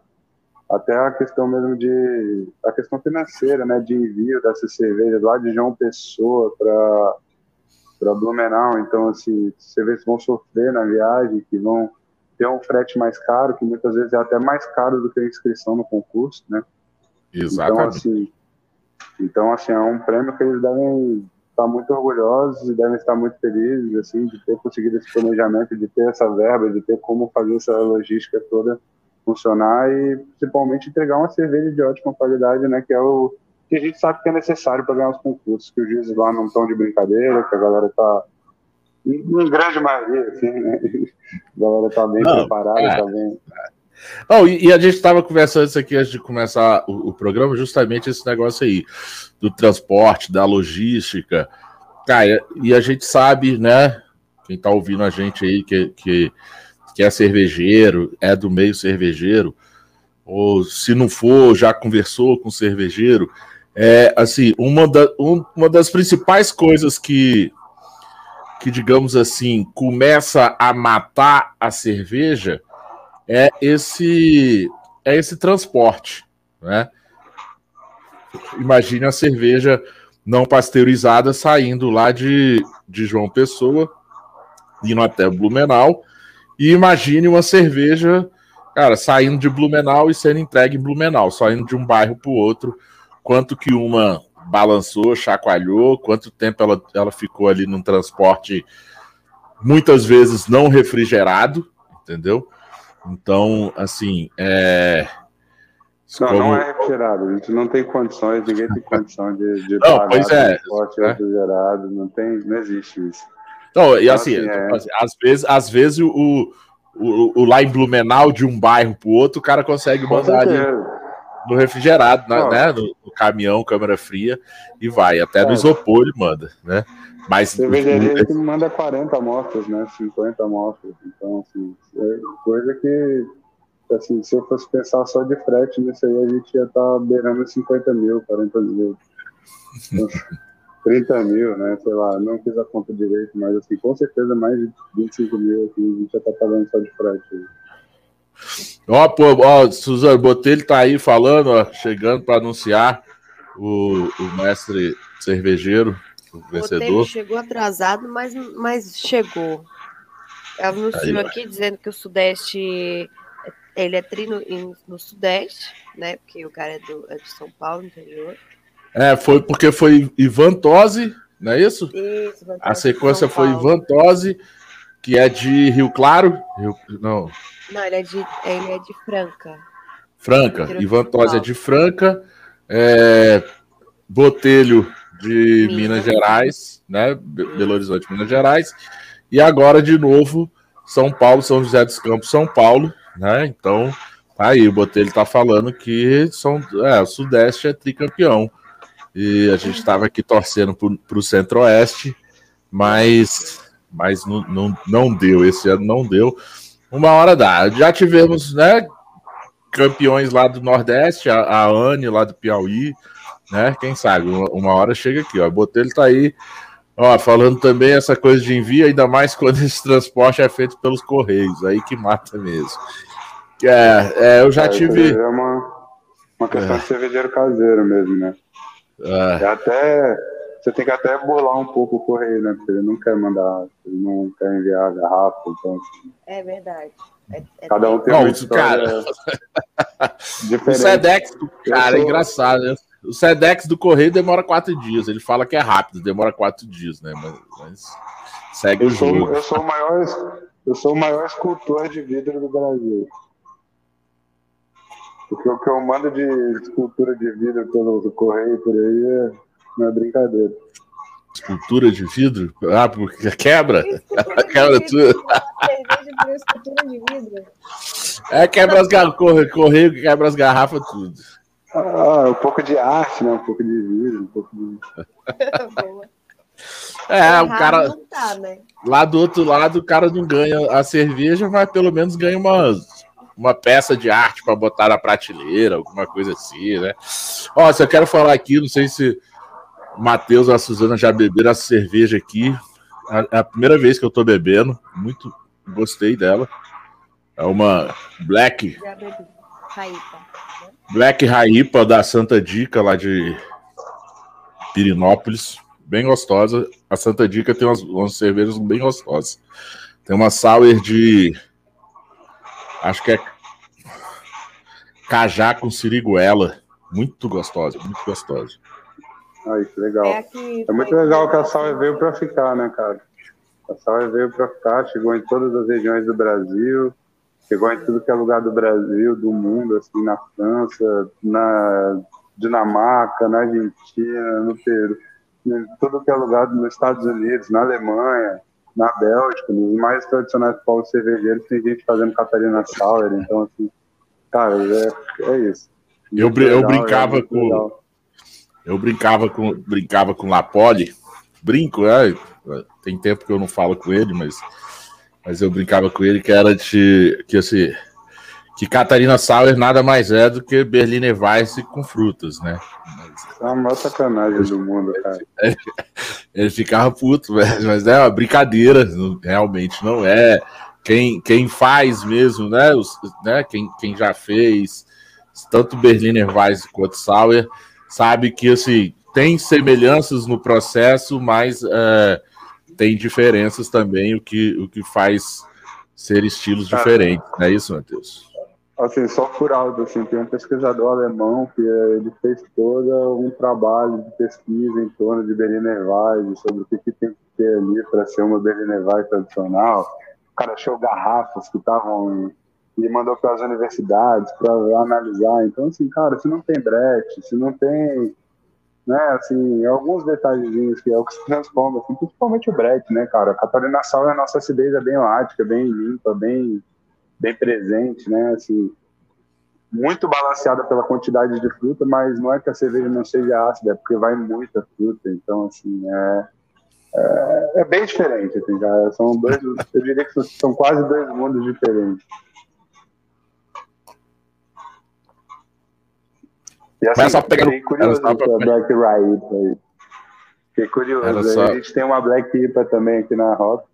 até a questão mesmo de a questão financeira, né, de envio dessas cervejas lá de João Pessoa para para Blumenau, então assim, cervejas vão sofrer na viagem, que vão ter um frete mais caro, que muitas vezes é até mais caro do que a inscrição no concurso, né? Exatamente. Então assim, então assim, é um prêmio que eles devem estar muito orgulhosos e devem estar muito felizes assim de ter conseguido esse planejamento, de ter essa verba, de ter como fazer essa logística toda funcionar e principalmente entregar uma cerveja de ótima qualidade, né? Que é o que a gente sabe que é necessário para ganhar os concursos, que os juízes lá não estão de brincadeira, que a galera tá em grande maioria, assim, né? [LAUGHS] A galera tá bem não, preparada, é, tá bem. E, e, a gente estava conversando isso aqui antes de começar o, o, programa, justamente esse negócio aí, do transporte, da logística. Cara, e a gente sabe, né? Quem está ouvindo a gente aí, que, que, que é cervejeiro, é do meio cervejeiro, ou se não for, já conversou com cervejeiro. É assim, uma, da, um, uma das principais coisas que, que, digamos assim, começa a matar a cerveja é esse é esse transporte, né? Imagine a cerveja não pasteurizada saindo lá de, de João Pessoa, indo até Blumenau, e imagine uma cerveja, cara, saindo de Blumenau e sendo entregue em Blumenau, saindo de um bairro para o outro, quanto que uma balançou, chacoalhou, quanto tempo ela, ela ficou ali num transporte muitas vezes não refrigerado, entendeu? Então, assim, é. Não, como... não é refrigerado, a gente não tem condições, ninguém tem condição de, de não, pagar pois é, transporte é. refrigerado, não, tem, não existe isso. Não, e então, assim, assim, é... Assim, às vezes, às vezes o, o, o, lá em Blumenau, de um bairro para o outro, o cara consegue mandar ali no refrigerado, né? No, no, caminhão, câmera fria, e vai. Até no é. isopor ele manda, né? Mas. Cervejaria que manda 40 amostras, né? 50 amostras. Então, assim, é coisa que. Assim, se eu fosse pensar só de frete nisso aí, a gente ia estar tá beirando 50 mil, 40 mil. [LAUGHS] 30 mil, né? Sei lá, não fiz a conta direito, mas assim, com certeza mais de 25 mil aqui, a gente já tá pagando só de frete. Ó, pô, ó, Suzano Botelho tá aí falando, ó, chegando para anunciar o, o mestre cervejeiro o vencedor. chegou atrasado, mas, mas chegou. Ela anunciou aqui dizendo que o Sudeste ele é tri no, no, Sudeste, né? Porque o cara é, do, é de São Paulo, interior. É, foi porque foi Ivan Tosi, não é isso? Isso, A sequência foi Ivan Tosi, que é de Rio Claro. Rio, não. Não, ele é de, ele é de Franca. Franca. Ivan Tosi é de Franca. É, Botelho de Minas, Minas Gerais, né? Belo Horizonte, Minas Gerais. E agora, de novo, São Paulo, São José dos Campos, São Paulo, né? Então, tá aí, o Botelho tá falando que são, é, o Sudeste é tricampeão. E a gente estava aqui torcendo para o Centro-Oeste, mas, mas não, não, não deu. Esse ano não deu. Uma hora dá. Já tivemos, né? Campeões lá do Nordeste, a, a Anne lá do Piauí, né? Quem sabe, uma, uma hora chega aqui, ó. O Botelho tá aí, ó, falando também essa coisa de envio, ainda mais quando esse transporte é feito pelos Correios, aí que mata mesmo. É, é eu já é, tive. É uma, uma questão é. de cervejeiro caseiro mesmo, né? É. Até. Você tem que até bolar um pouco o correio, né? Porque ele não quer mandar, ele não quer enviar a garrafa, então. Assim. É verdade. É, é Cada um tem uma história cara. diferente. O Sedex, cara, é engraçado, né? O Sedex do Correio demora quatro dias. Ele fala que é rápido, demora quatro dias, né? Mas, mas segue eu o jogo. Sou, eu, sou o maior, eu sou o maior escultor de vidro do Brasil. Porque o que eu mando de escultura de vidro pelo correio por aí é, não é brincadeira. Escultura de vidro? Ah, porque quebra? [LAUGHS] quebra tudo. É, quebra as garrafas, correio, quebra as garrafas, tudo. Ah, um pouco de arte, né? Um pouco de vidro, um pouco de. [LAUGHS] é, o cara. Tá, né? Lá do outro lado, o cara não ganha a cerveja, mas pelo menos ganha uma, uma peça de arte para botar na prateleira, alguma coisa assim, né? Ó, se eu quero falar aqui, não sei se o Matheus ou a Suzana já beberam essa cerveja aqui. É a primeira vez que eu tô bebendo, muito gostei dela. É uma Black. Raípa. Black Raipa da Santa Dica, lá de Pirinópolis. Bem gostosa. A Santa Dica tem umas, umas cervejas bem gostosas. Tem uma sour de. Acho que é. Cajá com siriguela. Muito gostosa, muito gostosa. Ai, que legal. É, é muito legal que a sour veio para ficar, né, cara? A sour veio para ficar, chegou em todas as regiões do Brasil. Chegou em tudo que é lugar do Brasil, do mundo, assim, na França, na Dinamarca, na Argentina, no Peru, em tudo que é lugar nos Estados Unidos, na Alemanha, na Bélgica, nos mais tradicionais povos cervejeiros, tem gente fazendo Catarina Sauer, então, assim, cara, é, é isso. Eu, legal, eu brincava é com. Legal. Eu brincava com, brincava com Lapoli, brinco, é, tem tempo que eu não falo com ele, mas, mas eu brincava com ele que era de que assim, que Catarina Sauer nada mais é do que Berliner Weiss com frutas, né? É a maior sacanagem do mundo, cara. [LAUGHS] Ele ficava puto, mas é uma brincadeira, realmente não é. Quem, quem faz mesmo, né? Os, né quem, quem já fez, tanto Berliner Weiss quanto Sauer, sabe que assim, tem semelhanças no processo, mas é, tem diferenças também, o que, o que faz ser estilos diferentes. Não é isso, Matheus? Assim, só por alto, assim, tem um pesquisador alemão que eh, ele fez todo um trabalho de pesquisa em torno de Berliner Weiss, sobre o que, que tem que ter ali para ser uma Berliner Weiss tradicional. O cara achou garrafas que estavam e mandou para as universidades para analisar. Então, assim, cara, se não tem brete, se não tem, né, assim, alguns detalhezinhos que é o que se transforma, assim, principalmente o brete, né, cara? A Catarina Sal é a nossa acidez é bem lática, bem limpa, bem bem presente, né? Assim, muito balanceada pela quantidade de fruta, mas não é que a cerveja não seja ácida, é porque vai muita fruta. Então, assim, é, é, é bem diferente. Assim, já são dois, eu diria que são quase dois mundos diferentes. E assim, só pegar fiquei curioso com a Black Rye. Fiquei curioso. Só... A gente tem uma Black IPA também aqui na Rock.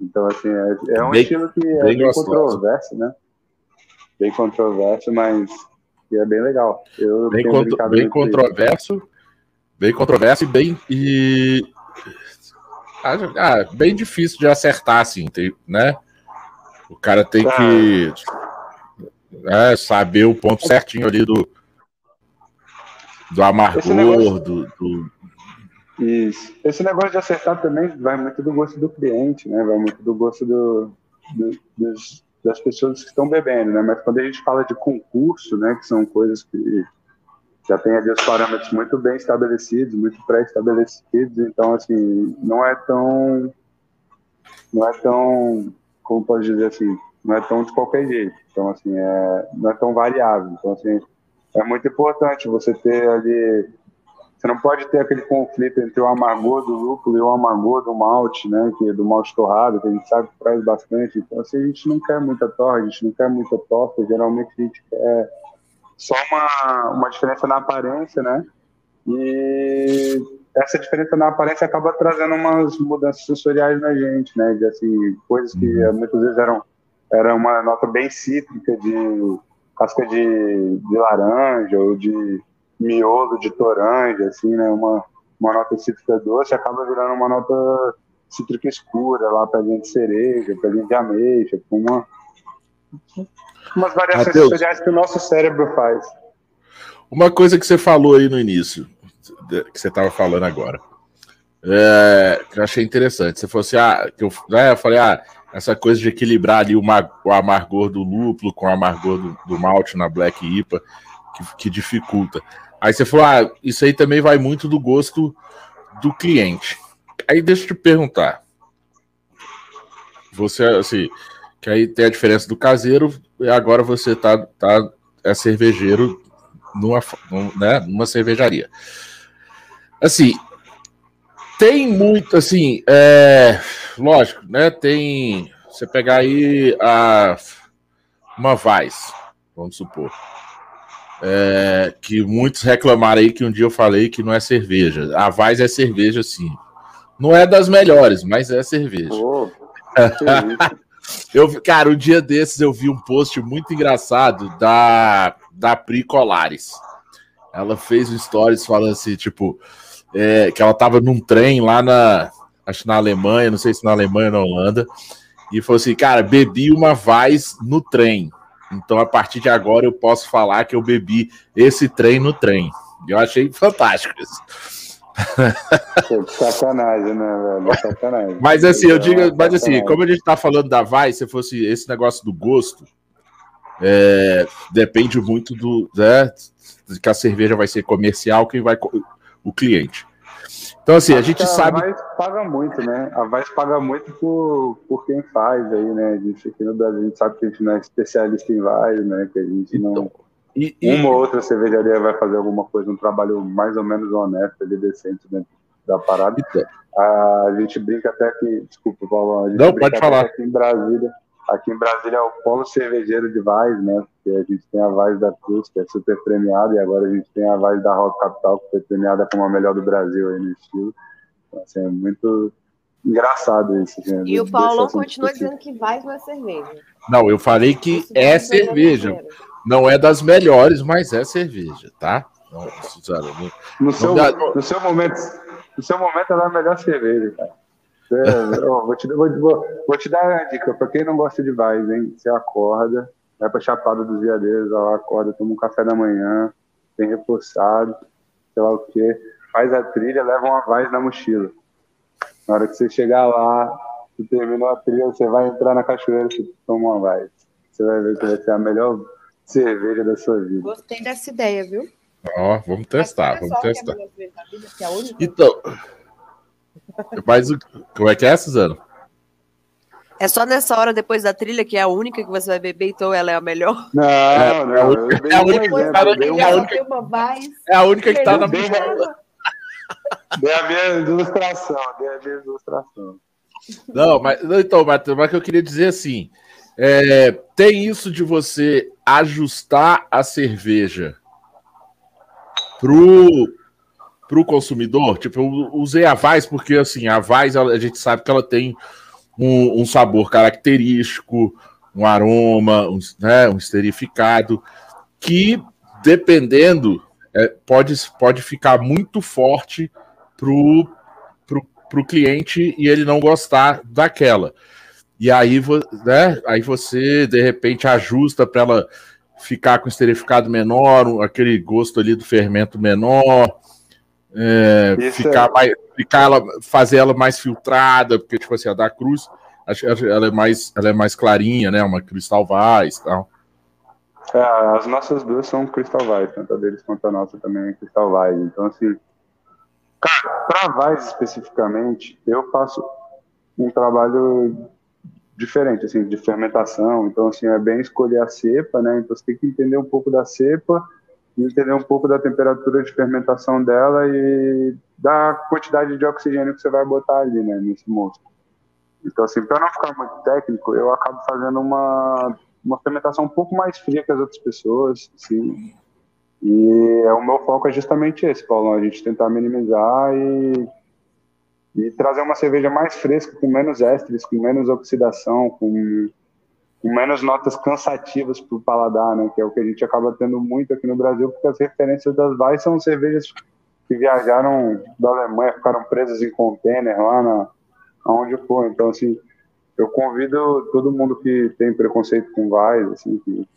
Então, assim, é, é um bem, estilo que é bem, bem controverso, né? Bem controverso, mas é bem legal. Eu bem, contro, bem controverso, bem controverso e bem e ah, bem difícil de acertar, assim, né? O cara tem tá. que é, saber o ponto certinho ali do do amargor, negócio... do, do, isso. Esse negócio de acertar também vai muito do gosto do cliente, né? Vai muito do gosto do, do, dos, das pessoas que estão bebendo, né? Mas quando a gente fala de concurso, né? Que são coisas que já tem ali os parâmetros muito bem estabelecidos, muito pré-estabelecidos, então assim não é tão não é tão como pode dizer assim não é tão de qualquer jeito, então assim é não é tão variável, então assim é muito importante você ter ali você não pode ter aquele conflito entre o amargor do lúpulo e o amargor do malte, né? Que, do malte torrado, que a gente sabe que traz bastante. Então, assim, a gente não quer muita torre, a gente não quer muita torta. Geralmente a gente quer só uma, uma diferença na aparência, né? E essa diferença na aparência acaba trazendo umas mudanças sensoriais na gente, né? De, assim, coisas que uhum. muitas vezes eram era uma nota bem cítrica de casca de, de laranja ou de miolo de toranja, assim, né? Uma, uma nota cítrica doce acaba virando uma nota cítrica escura, lá pelinha de cereja, pelinha de ameixa, com uma, umas variações Mateus, sensoriais que o nosso cérebro faz. Uma coisa que você falou aí no início, que você estava falando agora, é, que eu achei interessante. Você falou assim, ah, que eu, né, eu falei, ah, essa coisa de equilibrar ali o, o amargor do lúpulo com o amargor do, do malte na Black IPA, que, que dificulta. Aí você falou, ah, isso aí também vai muito do gosto do cliente. Aí deixa eu te perguntar. Você, assim, que aí tem a diferença do caseiro, e agora você tá, tá é cervejeiro numa, né, numa cervejaria. Assim, tem muito, assim, é, lógico, né, tem, você pegar aí a, uma Vaz, vamos supor, é, que muitos reclamaram aí que um dia eu falei que não é cerveja. A Vaz é cerveja, sim. Não é das melhores, mas é cerveja. [LAUGHS] Oh, eu, cara, um dia desses eu vi um post muito engraçado da, da Pri Colares. Ela fez um stories falando assim, tipo, é, que ela tava num trem lá na, acho na Alemanha, não sei se na Alemanha ou na Holanda, e falou assim, cara, bebi uma Vaz no trem. Então, a partir de agora, eu posso falar que eu bebi esse trem no trem. Eu achei fantástico isso. sacanagem, né, velho? Sacanagem. Mas assim, eu digo, mas assim, como a gente tá falando da vai, se fosse esse negócio do gosto, é, depende muito do, né, que a cerveja vai ser comercial, quem vai o cliente. Então, assim, a gente sabe. A Vaz paga muito, né? A Vaz paga muito por, por quem faz aí, né? A gente aqui no Brasil, a gente sabe que a gente não é especialista em Vaz, né? Que a gente não. Então, e, e... Uma ou outra cervejaria vai fazer alguma coisa, um trabalho mais ou menos honesto, ali, decente dentro da parada. Então. A gente brinca até que. Desculpa, Paulo. A gente não, pode falar. Aqui em Brasília Aqui em Brasília é o polo cervejeiro de Vaz, né? Porque a gente tem a Vaz da Cruz, que é super premiada, e agora a gente tem a Vaz da Rock Capital, que foi premiada como a melhor do Brasil aí no estilo. Então, assim, é muito engraçado isso. Assim, e o Paulo continua dizendo que Vaz não é cerveja. Não, eu falei que é cerveja. Não é das melhores, mas é cerveja, tá? Não, no, seu, não... no seu momento, no seu momento ela é a melhor cerveja, cara. É, [LAUGHS] vou, te, vou, vou, vou, te dar uma dica, para quem não gosta de Vaz, hein? Você acorda, vai pra Chapada dos Veadeiros, ela acorda, toma um café da manhã, tem reforçado, sei lá o quê, faz a trilha, leva uma Vaz na mochila. Na hora que você chegar lá, você terminou a trilha, você vai entrar na cachoeira, você toma uma Vaz. Você vai ver que vai ser a melhor cerveja da sua vida. Gostei dessa ideia, viu? Ó, vamos testar, vamos testar. É vida, é então, mas como é que é, Suzano? É só nessa hora depois da trilha que é a única que você vai beber, então ela é a melhor? Não, é, não. É a única, é a única, que, tá, é a única que tá na minha. Dei a minha ilustração, dei a minha ilustração. Não, mas então, mas, mas que eu queria dizer assim: é, tem isso de você ajustar a cerveja pro para o consumidor, tipo, eu usei a Vaz porque, assim, a Vaz, a gente sabe que ela tem um, um sabor característico, um aroma, um, né, um esterificado, que, dependendo, é, pode, pode ficar muito forte pro, pro, pro cliente e ele não gostar daquela. E aí, né, aí você, de repente, ajusta para ela ficar com esterificado menor, aquele gosto ali do fermento menor, é, ficar é... mais, ficar ela, fazer ela mais filtrada, porque tipo assim, a da Cruz, ela é mais, ela é mais clarinha, né? Uma Cristal Vaz, tal. É, as nossas duas são Crystal Vaz, tanto a deles quanto a nossa também é Crystal Vaz. Então assim, cara, para Vaz especificamente, eu faço um trabalho diferente, assim, de fermentação. Então assim, é bem escolher a cepa, né? Então você tem que entender um pouco da cepa entender um pouco da temperatura de fermentação dela e da quantidade de oxigênio que você vai botar ali, né, nesse mosto. Então, assim, para não ficar muito técnico, eu acabo fazendo uma, uma fermentação um pouco mais fria que as outras pessoas, assim. E é, o meu foco é justamente esse, Paulo, a gente tentar minimizar e, e trazer uma cerveja mais fresca, com menos ésteres, com menos oxidação, com menos notas cansativas para o paladar, né? Que é o que a gente acaba tendo muito aqui no Brasil, porque as referências das Vais são cervejas que viajaram da Alemanha, ficaram presas em container lá na onde for. Então, assim, eu convido todo mundo que tem preconceito com Vais, assim, que,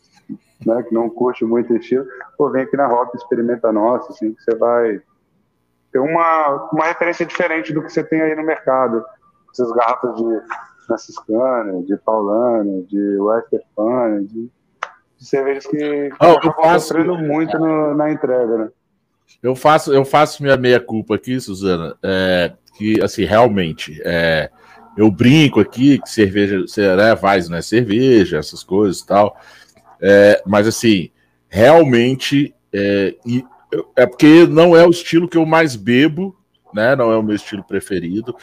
né, que não curte muito estilo, pô, vem aqui na Hop, experimenta a nossa, assim, que você vai ter uma, uma referência diferente do que você tem aí no mercado. Essas garrafas de franciscana, de paulana, de westerfana, de, de cervejas que oh, eu faço muito no, na entrega, né? Eu faço, eu faço minha meia culpa aqui, Suzana, é, que assim realmente é, eu brinco aqui que cerveja, né, vai não é cerveja, essas coisas e tal, é, mas assim realmente é, é porque não é o estilo que eu mais bebo, né? Não é o meu estilo preferido.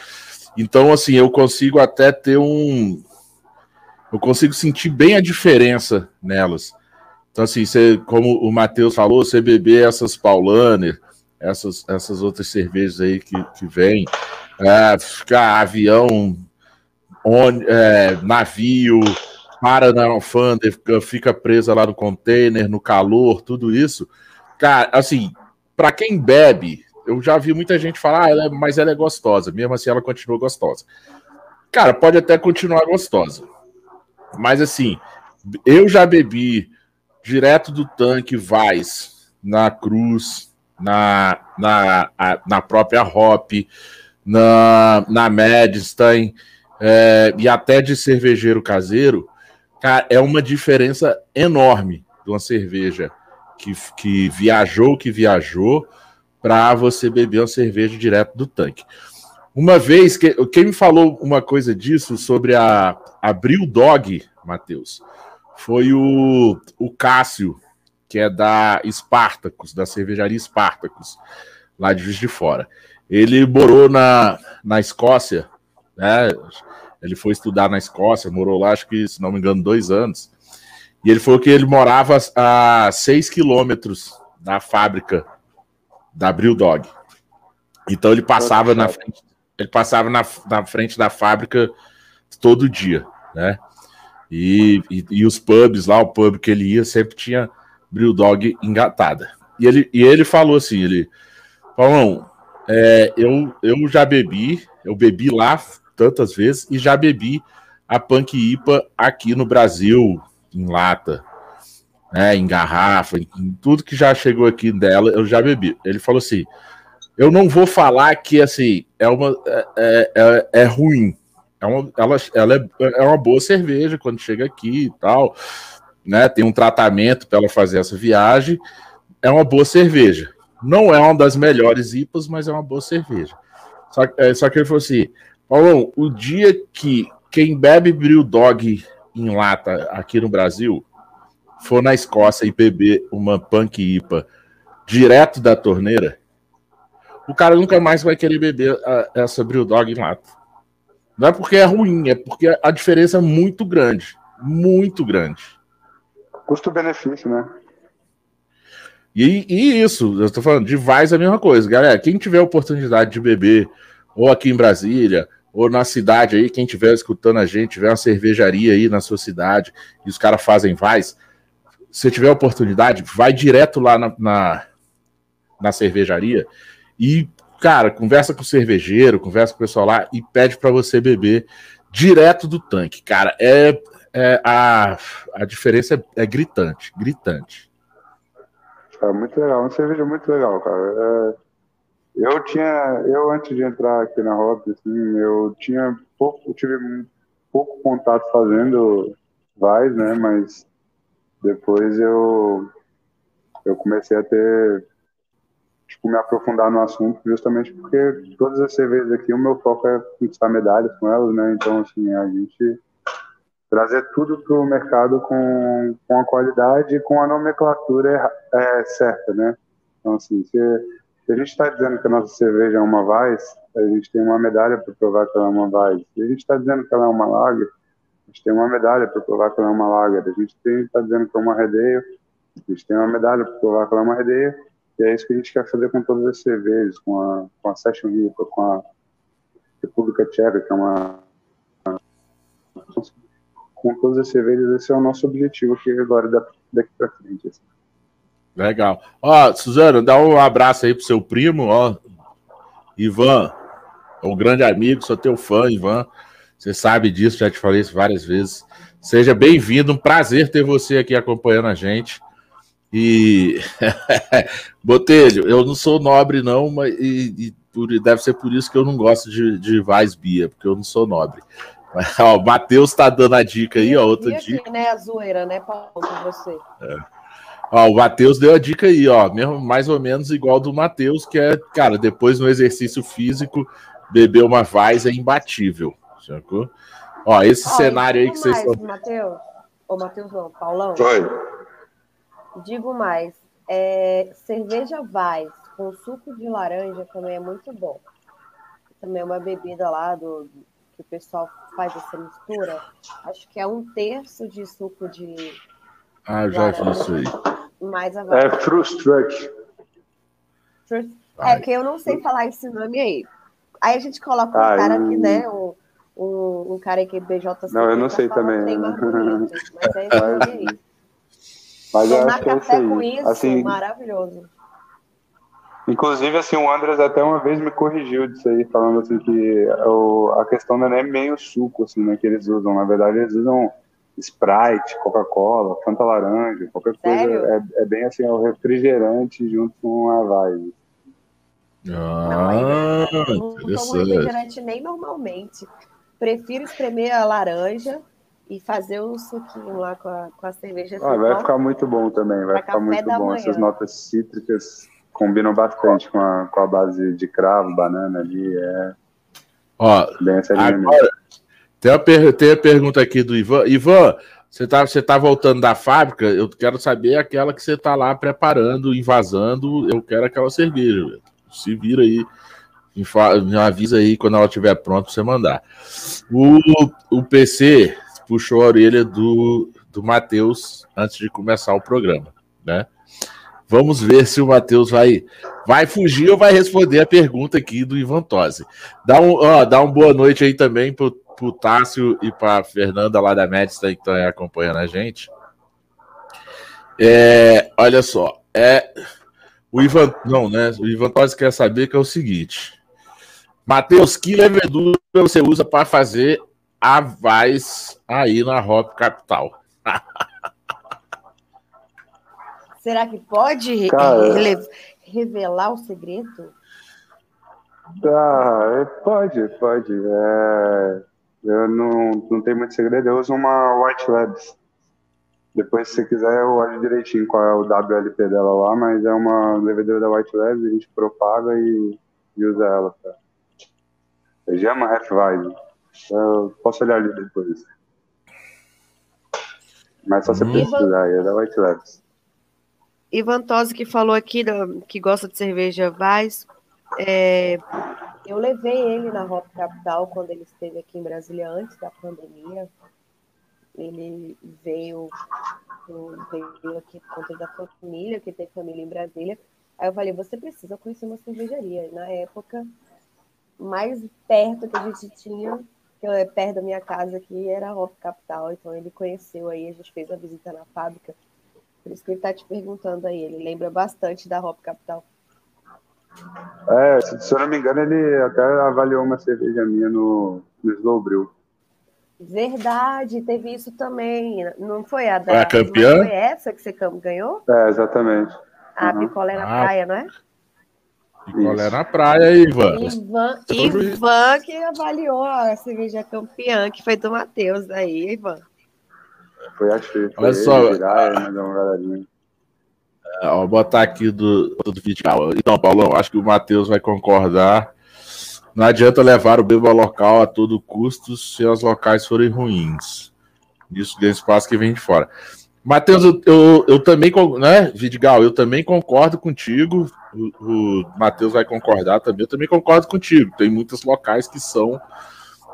Então, assim, eu consigo até ter um. Eu consigo sentir bem a diferença nelas. Então, assim, você, como o Matheus falou, você beber essas Paulaner, essas, essas outras cervejas aí que, que vêm, é, ficar avião, on, é, navio, para na alfândega, fica presa lá no container, no calor, tudo isso. Cara, assim, para quem bebe, eu já vi muita gente falar, ah, ela é, mas ela é gostosa, mesmo assim ela continua gostosa. Cara, pode até continuar gostosa. Mas assim, eu já bebi direto do tanque Vais na Cruz, na, na, na própria Hop, na, na Medstein, é, e até de cervejeiro caseiro, cara, é uma diferença enorme de uma cerveja que, que viajou, que viajou, para você beber uma cerveja direto do tanque. Uma vez, que, quem me falou uma coisa disso sobre a, a Bril Dog, Matheus, foi o, o Cássio, que é da Spartacus, da cervejaria Spartacus, lá de Juiz de Fora. Ele morou na, na Escócia, né? Ele foi estudar na Escócia, morou lá, acho que, se não me engano, dois anos. E ele falou que ele morava a seis quilômetros da fábrica da Bril Dog. Então ele passava na frente, ele passava na, na frente da fábrica todo dia, né? E, e, e, os pubs lá, o pub que ele ia, sempre tinha Bril Dog engatada. E ele, e ele falou assim: ele, Paulão, é, eu, eu já bebi, eu bebi lá tantas vezes e já bebi a Punk IPA aqui no Brasil, em lata, né, em garrafa, em, em tudo que já chegou aqui dela, eu já bebi. Ele falou assim: eu não vou falar que assim é uma é, é, é, é ruim. É uma, ela, ela é, é uma boa cerveja quando chega aqui e tal né? Tem um tratamento para ela fazer essa viagem. É uma boa cerveja. Não é uma das melhores IPAs, mas é uma boa cerveja. Só, é, só que ele falou assim: Paulão, o dia que quem bebe Brew Dog em lata aqui no Brasil for na Escócia e beber uma Punk IPA direto da torneira, o cara nunca mais vai querer beber a, essa Brew Dog em lata. Não é porque é ruim, é porque a diferença é muito grande. Muito grande. Custo-benefício, né? E, e, isso, eu estou falando, de Vaz é a mesma coisa. Galera, quem tiver oportunidade de beber, ou aqui em Brasília, ou na cidade aí, quem estiver escutando a gente, tiver uma cervejaria aí na sua cidade, e os caras fazem Vaz, se tiver oportunidade, vai direto lá na, na, na cervejaria e, cara, conversa com o cervejeiro, conversa com o pessoal lá e pede para você beber direto do tanque. Cara, é, é, a, a diferença é, é, gritante, gritante. É muito legal, uma cerveja muito legal, cara. É, eu tinha, eu antes de entrar aqui na Hop, assim, eu tinha pouco, tive pouco contato fazendo vais, né, mas depois eu eu comecei a ter tipo me aprofundar no assunto justamente porque todas as cervejas aqui o meu foco é conquistar medalhas com elas, né? Então assim, a gente trazer tudo para o mercado com, com a qualidade e com a nomenclatura é, certa, né? Então, assim, se, se a gente está dizendo que a nossa cerveja é uma Weiss, a gente tem uma medalha para provar que ela é uma Weiss. Se a gente está dizendo que ela é uma Lager, a gente tem uma medalha para provar que ela é uma Lager. A gente está dizendo que é uma Redeio, a gente tem uma medalha para provar que ela é uma Redeio. E é isso que a gente quer fazer com todas as cervejas, com a, com a Session Ripa, com a República Tcheca, que é uma com todas as cervejas, esse é o nosso objetivo aqui agora daqui para frente. Assim. Legal. Ó, Suzana, dá um abraço aí pro seu primo, ó. Ivan, é um grande amigo, sou teu fã, Ivan. Você sabe disso, já te falei isso várias vezes. Seja bem-vindo, um prazer ter você aqui acompanhando a gente. E [LAUGHS] Botelho, eu não sou nobre, não, mas e, e, deve ser por isso que eu não gosto de, de Weissbier, porque eu não sou nobre. ó, o Matheus tá dando a dica aí, ó, outra aqui, dica. né, a zoeira, né, Paulo, com você. É. Ó, o Matheus deu a dica aí, ó, mesmo, mais ou menos igual do Matheus, que é, cara, depois no exercício físico, beber uma Vaz é imbatível, sacou? Ó, esse ó, cenário aí que vocês estão... Matheus, ô Matheus não, Paulão. Oi. Digo mais, é, cerveja Vaz com suco de laranja também é muito bom. Também é uma bebida lá do, que o pessoal faz essa mistura, acho que é um terço de suco de. Ah, já vi isso aí. Mais a É Frustruck. É que eu não sei falar esse nome aí. Aí a gente coloca um Ai. cara aqui, né? Um, um, um cara que BJ. Não, eu não sei também. Bonito, mas é isso aí. Mas Tomar café com isso, assim, maravilhoso. Inclusive, assim, o Andres até uma vez me corrigiu disso aí, falando assim que o, a questão não é meio suco, assim, né, que eles usam. Na verdade, eles usam Sprite, Coca-Cola, Fanta Laranja, qualquer Sério? coisa. É, é, bem assim, é o refrigerante junto com a vibe. Ah, não, não tomo refrigerante nem normalmente. Prefiro espremer a laranja e fazer o suquinho lá com a, com a cerveja. Ah, vai ficar muito bom também, vai ficar muito bom. Essas notas cítricas combinam bastante com a, com a base de cravo, banana ali. É Ó, bem agora, tem a, per tem a pergunta aqui do Ivan. Ivan, você tá, você tá voltando da fábrica? Eu quero saber aquela que você tá lá preparando, invasando. Eu quero aquela cerveja. Se vira aí. Me avisa aí quando ela estiver pronta para você mandar. O, o PC puxou a orelha do, do Matheus antes de começar o programa, né? Vamos ver se o Matheus vai, vai fugir ou vai responder a pergunta aqui do Ivan Tosi. Dá um, ó, dá uma boa noite aí também pro, pro Tássio e pra Fernanda lá da Medista que estão acompanhando a gente. É, olha só, é, o Ivan, não, né? O Ivan Tosi quer saber que é o seguinte. Matheus, que levedura você usa para fazer a Vaz aí na Hop Capital? [LAUGHS] Será que pode Cara, revelar o segredo? Tá, é, pode, pode. É, eu não, não tenho muito segredo, eu uso uma White Labs. Depois, se você quiser, eu olho direitinho qual é o WLP dela lá, mas é uma levedura da White Labs, a gente propaga e, e usa ela. Tá? Gema Half Vibe. Eu posso olhar ali depois. Mas só você hum. pesquisar, é da White Labs. Ivan Tosi, que falou aqui do, que gosta de cerveja Vaz, é, eu levei ele na Hop Capital quando ele esteve aqui em Brasília antes da pandemia. Ele veio, veio aqui por conta da família, que tem família em Brasília. Aí eu falei, você precisa conhecer uma cervejaria. E na época, mais perto que a gente tinha, que é perto da minha casa aqui, era a Hop Capital. Então ele conheceu aí, a gente fez a visita na fábrica por isso que ele está te perguntando aí. Ele lembra bastante da Hop Capital. É, se, eu não me engano, ele até avaliou uma cerveja minha no, no Slow Brew. Verdade, teve isso também. Não foi a da. Foi a campeã? Foi essa que você ganhou? É, exatamente. A uhum. picolé na ah. praia, não é? Picolé na praia, Ivan. Ivan, Ivan que avaliou a cerveja campeã, que foi do Matheus aí, Ivan. Foi, foi Olha só. Virar, né, é, ó, botar aqui do, do vídeo. Então, Paulão, acho que o Matheus vai concordar. Não adianta levar o beba local a todo custo se os locais forem ruins. Isso ganha espaço que vem de fora. Matheus, eu, eu, eu, também, né, Vidigal, eu também concordo contigo. O, o Matheus vai concordar também. Eu também concordo contigo. Tem muitos locais que são,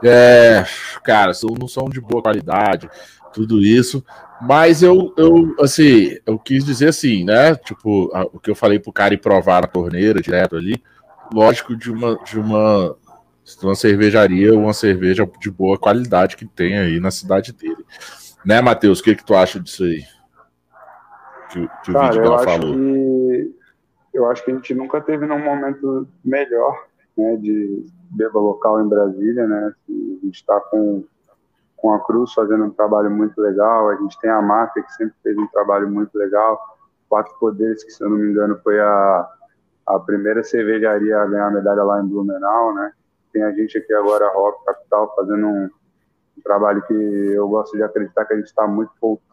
é, cara, são, não são de boa qualidade tudo isso. Mas eu, eu, assim, eu quis dizer assim, né? Tipo, a, o que eu falei pro cara ir provar na torneira direto ali, lógico, de uma, de uma, de uma cervejaria, uma cerveja de boa qualidade que tem aí na cidade dele. Né, Matheus? O que, que tu acha disso aí? Que, que o cara, eu falou. Que, eu acho que a gente nunca teve num momento melhor né, de beba local em Brasília, né? A gente está com com a Cruz fazendo um trabalho muito legal, a gente tem a Máfia que sempre fez um trabalho muito legal, Quatro Poderes, que se eu não me engano foi a, a primeira cervejaria a ganhar a medalha lá em Blumenau, né? Tem a gente aqui agora, a Rock Capital, fazendo um, um trabalho que eu gosto de acreditar que a gente está muito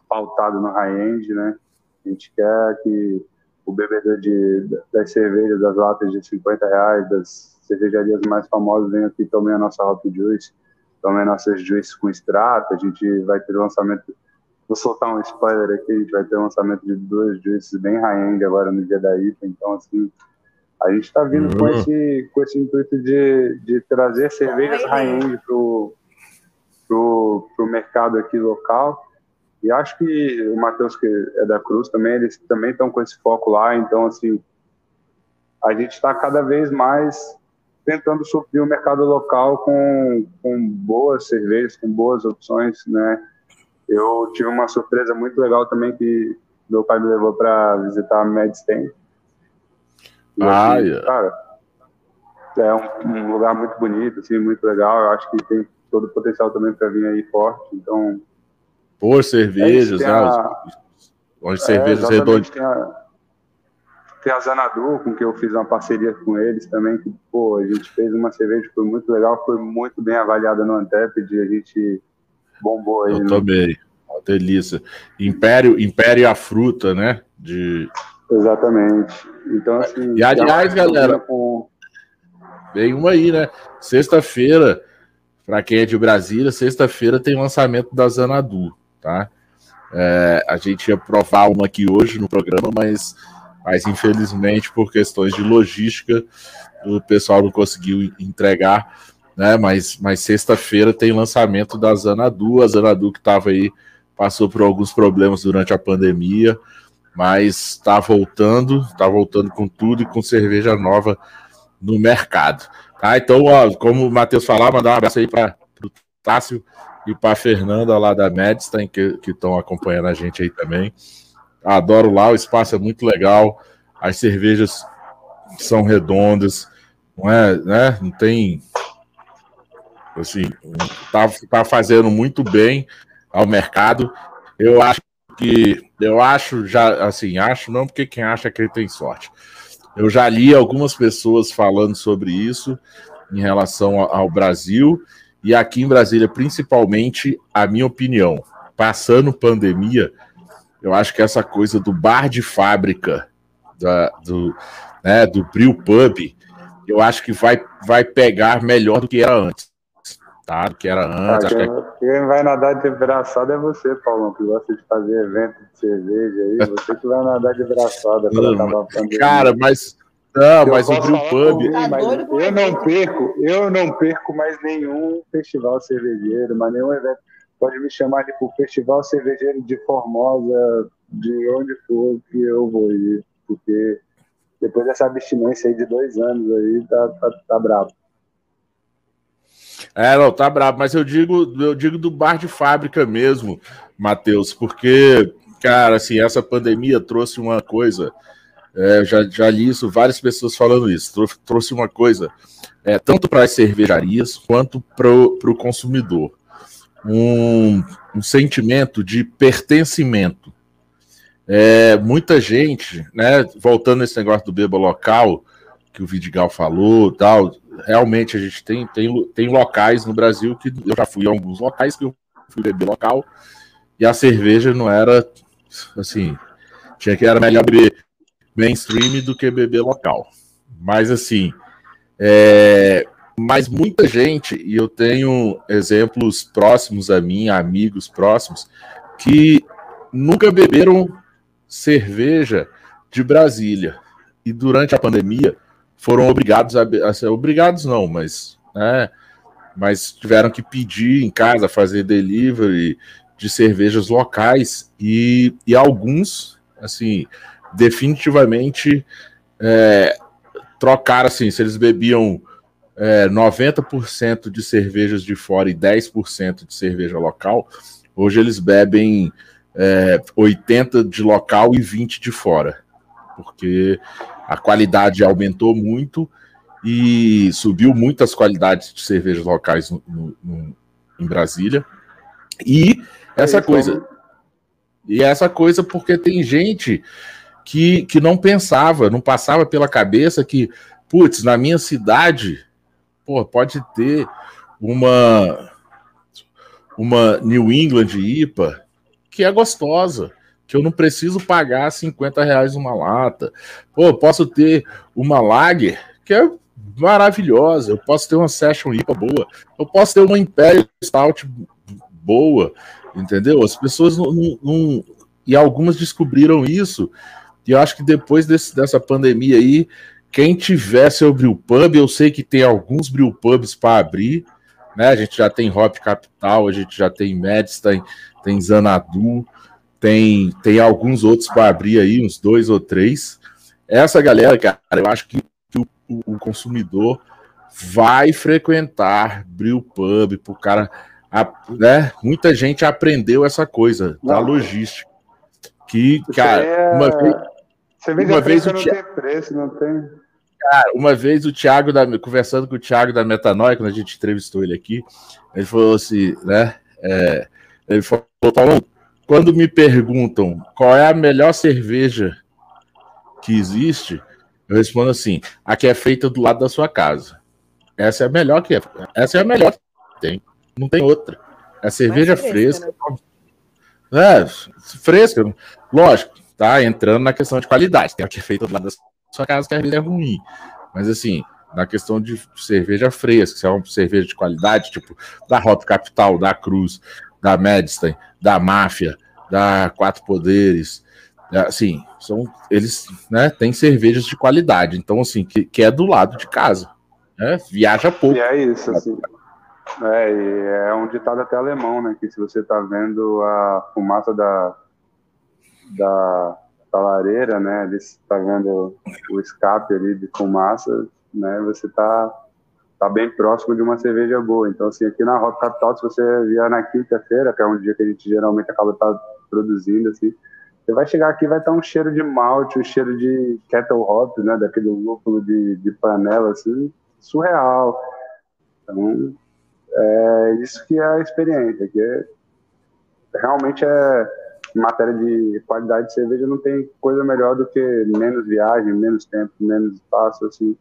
pautado no high-end, né? A gente quer que o bebedor de, das cervejas, das latas de 50 reais, das cervejarias mais famosas venham aqui também a nossa Hop Juice, também nossas juices com extrato, a gente vai ter lançamento, vou soltar um spoiler aqui, a gente vai ter lançamento de duas juices bem high-end agora no dia da IPA, então assim, a gente está vindo uhum. com, esse, com esse intuito de, de trazer cervejas high-end pro, pro, pro mercado aqui local, e acho que o Matheus, que é da Cruz também, eles também estão com esse foco lá, então assim, a gente está cada vez mais tentando suprir o mercado local com, com boas cervejas, com boas opções, né? Eu tive uma surpresa muito legal também que meu pai me levou para visitar a Medstein. Ah, assim, yeah. cara, é um, um, lugar muito bonito, assim, muito legal. Eu acho que tem todo o potencial também para vir aí forte. Então, por cervejas, né? A... Onde é, cervejas redondas. Tem a, tem a Zanadu, com que eu fiz uma parceria com eles também, que, pô, a gente fez uma cerveja que foi muito legal, foi muito bem avaliada no Antep, a gente bombou aí. Eu né? também, uma delícia. Império, Império a fruta, né? De... Exatamente. Então, assim... E, aliás, galera, com... vem uma aí, né? Sexta-feira, para quem é de Brasília, sexta-feira tem lançamento da Zanadu, tá? É, a gente ia provar uma aqui hoje no programa, mas mas infelizmente por questões de logística o pessoal não conseguiu entregar, né? Mas, mas sexta-feira tem lançamento da Zanadu, a Zanadu que estava aí passou por alguns problemas durante a pandemia, mas está voltando, está voltando com tudo e com cerveja nova no mercado. Tá? Então, ó, como o Matheus falou, mandar um abraço aí para o Tássio e para a Fernanda lá da Medstein, que estão acompanhando a gente aí também. Adoro lá, o espaço é muito legal, as cervejas são redondas, não é, né? Não tem assim, tá, tá fazendo muito bem ao mercado. Eu acho que eu acho já assim, acho não porque quem acha que ele tem sorte. Eu já li algumas pessoas falando sobre isso em relação ao Brasil e aqui em Brasília, principalmente, a minha opinião, passando pandemia, eu acho que essa coisa do bar de fábrica, da, do, né, do Brew Pub, eu acho que vai, vai pegar melhor do que era antes. Tá? Do que era antes. Ah, quem, que... quem, vai nadar de braçada é você, Paulão, que gosta de fazer evento de cerveja aí. [LAUGHS] Você que vai nadar de braçada para acabar a pandemia. Cara, mas. Não, mas o Brew Pub. Mim, mas eu não perco, eu não perco mais nenhum festival cervejeiro, mais nenhum evento pode me chamar de pro Festival Cervejeiro de Formosa, de onde for que eu vou ir, porque depois dessa abstinência aí de dois anos aí, tá, tá, tá brabo. É, não, tá brabo, mas eu digo, eu digo do bar de fábrica mesmo, Matheus, porque, cara, assim, essa pandemia trouxe uma coisa, é, já, já li isso, várias pessoas falando isso, trouxe uma coisa, é, tanto para as cervejarias quanto para o consumidor um, um sentimento de pertencimento. É, muita gente, né, voltando nesse negócio do beba local, que o Vidigal falou, tal, realmente a gente tem, tem, tem locais no Brasil que eu já fui a alguns locais que eu fui beber local e a cerveja não era assim, tinha que era melhor beber mainstream do que beber local. Mas assim, é, mas muita gente, e eu tenho exemplos próximos a mim, amigos próximos, que nunca beberam cerveja de Brasília. E durante a pandemia foram obrigados a, a ser obrigados não, mas né, mas tiveram que pedir em casa, fazer delivery de cervejas locais e, e alguns, assim, definitivamente é, trocaram, assim, se eles bebiam é, 90% de cervejas de fora e 10% de cerveja local, hoje eles bebem é, 80% de local e 20% de fora, porque a qualidade aumentou muito e subiu muitas qualidades de cervejas locais no, no, no, em Brasília. E essa coisa. E essa coisa porque tem gente que, que não pensava, não passava pela cabeça que, putz, na minha cidade pô, pode ter uma uma New England IPA que é gostosa, que eu não preciso pagar 50 reais uma lata. Pô, posso ter uma Lager que é maravilhosa, eu posso ter uma Session IPA boa, eu posso ter uma Imperial Stout boa, entendeu? As pessoas não, não, não, e algumas descobriram isso, e eu acho que depois desse, dessa pandemia aí, quem tiver seu brewpub, eu sei que tem alguns brewpubs para abrir, né? A gente já tem Hop Capital, a gente já tem Medstein, tem Zanadu, tem, tem alguns outros para abrir aí, uns dois ou três. Essa galera, cara, eu acho que o, o consumidor vai frequentar brewpub, pro cara, a, né? Muita gente aprendeu essa coisa Não. da logística. Que, cara, é... uma vez, uma vez o Thiago... não tem preço, não tem. Cara, uma vez o Thiago, da, conversando com o Thiago da Metanoia, quando a gente entrevistou ele aqui, ele falou assim, né? É, Ele falou, Paulo, quando me perguntam qual é a melhor cerveja que existe, eu respondo assim: a que é feita do lado da sua casa. Essa é a melhor que é. Essa é a melhor que tem. Não tem outra. É cerveja fresca. fresca né? É, fresca. Lógico, tá entrando na questão de qualidade. Tem a que é feita do lado da sua casa, que é ruim. Mas assim, na questão de cerveja fresca, se é uma cerveja de qualidade, tipo da Hop Capital, da Cruz, da Medstein, da Máfia, da Quatro Poderes, assim, são eles, né, têm cervejas de qualidade, então assim, que, que é do lado de casa, né? Viaja pouco. E é isso, assim. É, é um ditado até alemão, né, que se você tá vendo a fumaça da da, da lareira, né, ali tá vendo o escape ali de fumaça, né, você tá tá bem próximo de uma cerveja boa. Então, assim, aqui na Rock Capital, se você vier na quinta-feira, que é um dia que a gente geralmente acaba tá produzindo, assim, você vai chegar aqui vai estar um cheiro de malte, um cheiro de kettle hop, né, daquele lúpulo de, de panela, assim, surreal. Então, é isso que é a experiência, que é, realmente é em matéria de qualidade de cerveja não tem coisa melhor do que menos viagem, menos tempo, menos espaço, assim,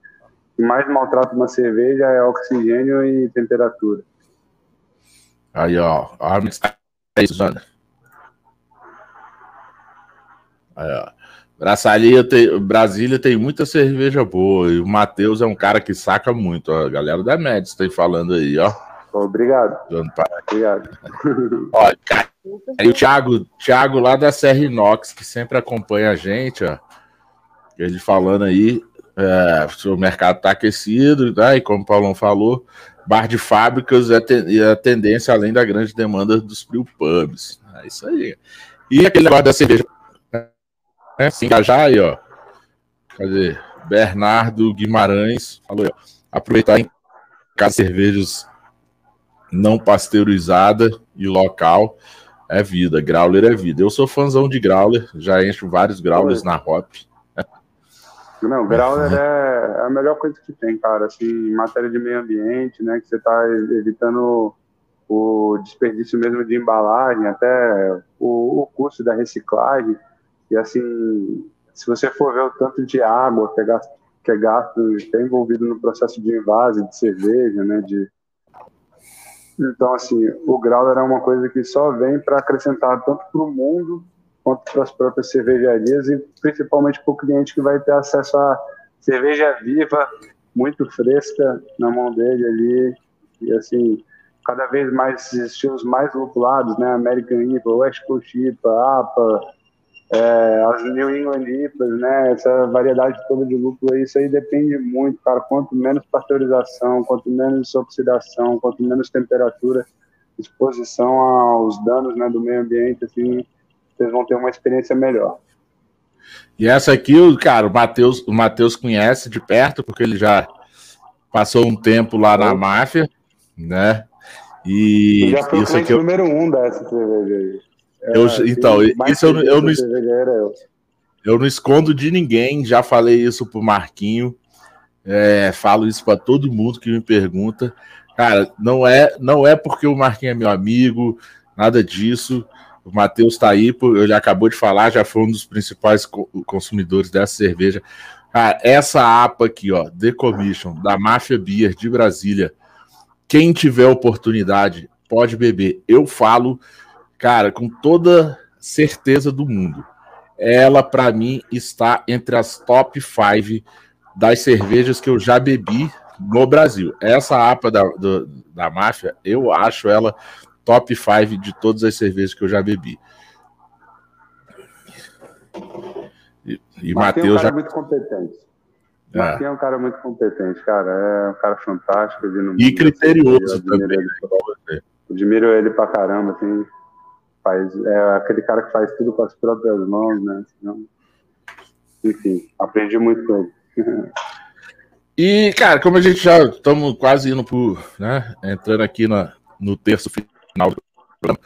que mais maltrata uma cerveja é oxigênio e temperatura. Aí, ó. É isso, Ana. Aí, ó. Brasília tem, Brasília tem muita cerveja boa e o Matheus é um cara que saca muito. Ó. A galera da Médici tem falando aí, ó. Obrigado. Obrigado. [LAUGHS] ó, cara, o Thiago, Thiago lá da Serra Inox, que sempre acompanha a gente, ó. Ele falando aí, é, o mercado está aquecido, né? e como o Paulão falou, bar de fábricas é e a tendência além da grande demanda dos pubs. É isso aí. E aquele negócio da cerveja. Né? Se engajar aí, ó. Cadê? Bernardo Guimarães falou, ó, aproveitar em casa cervejas não pasteurizada e local é vida. Growler é vida. Eu sou fãzão de Growler, já encho vários Growlers na Hop. Não, Growler é a melhor coisa que tem, cara. Assim, em matéria de meio ambiente, né? Que você está evitando o desperdício mesmo de embalagem, até o, o custo da reciclagem. E assim, se você for ver o tanto de água que é gasto, que é, gasto, que é envolvido no processo de invase de cerveja, né? De, então, assim, o Growler é uma coisa que só vem para acrescentar tanto para o mundo quanto para as próprias cervejarias e principalmente para o cliente que vai ter acesso a cerveja viva, muito fresca na mão dele ali e assim cada vez mais estilos mais lupulados, né? American IPA, West Coast IPA, APA, é, as New England IPAs, né? Essa variedade toda de lúpulo, isso aí depende muito, cara. Quanto menos pasteurização, quanto menos oxidação, quanto menos temperatura, exposição aos danos, né, do meio ambiente, assim, vocês vão ter uma experiência melhor. E essa aqui, cara, o Matheus, o Matheus conhece de perto, porque ele já passou um tempo lá na máfia, né? E eu já isso aqui é o número um dessa cerveja aí. Eu, é, então, isso eu, eu, não, eu. eu não escondo de ninguém, já falei isso pro Marquinho, é, falo isso para todo mundo que me pergunta. Cara, não é, não é porque o Marquinho é meu amigo, nada disso. O Matheus está aí, ele acabou de falar, já foi um dos principais consumidores dessa cerveja. Cara, essa APA aqui, ó, The Commission, da Mafia Beer de Brasília. Quem tiver oportunidade, pode beber. Eu falo, cara, com toda certeza do mundo. Ela, para mim, está entre as top 5 das cervejas que eu já bebi no Brasil. Essa APA da, do, da máfia, eu acho ela top 5 de todas as cervejas que eu já bebi. E, e Matheus é um já. muito competente. É. É um cara muito competente, cara. É um cara fantástico. E criterioso também. Ele, né? admiro ele pra caramba, assim. Faz, é aquele cara que faz tudo com as próprias mãos, né? Então, enfim, aprendi muito com ele. E, cara, como a gente já estamos quase indo por, né, entrando aqui na, no terço final do programa.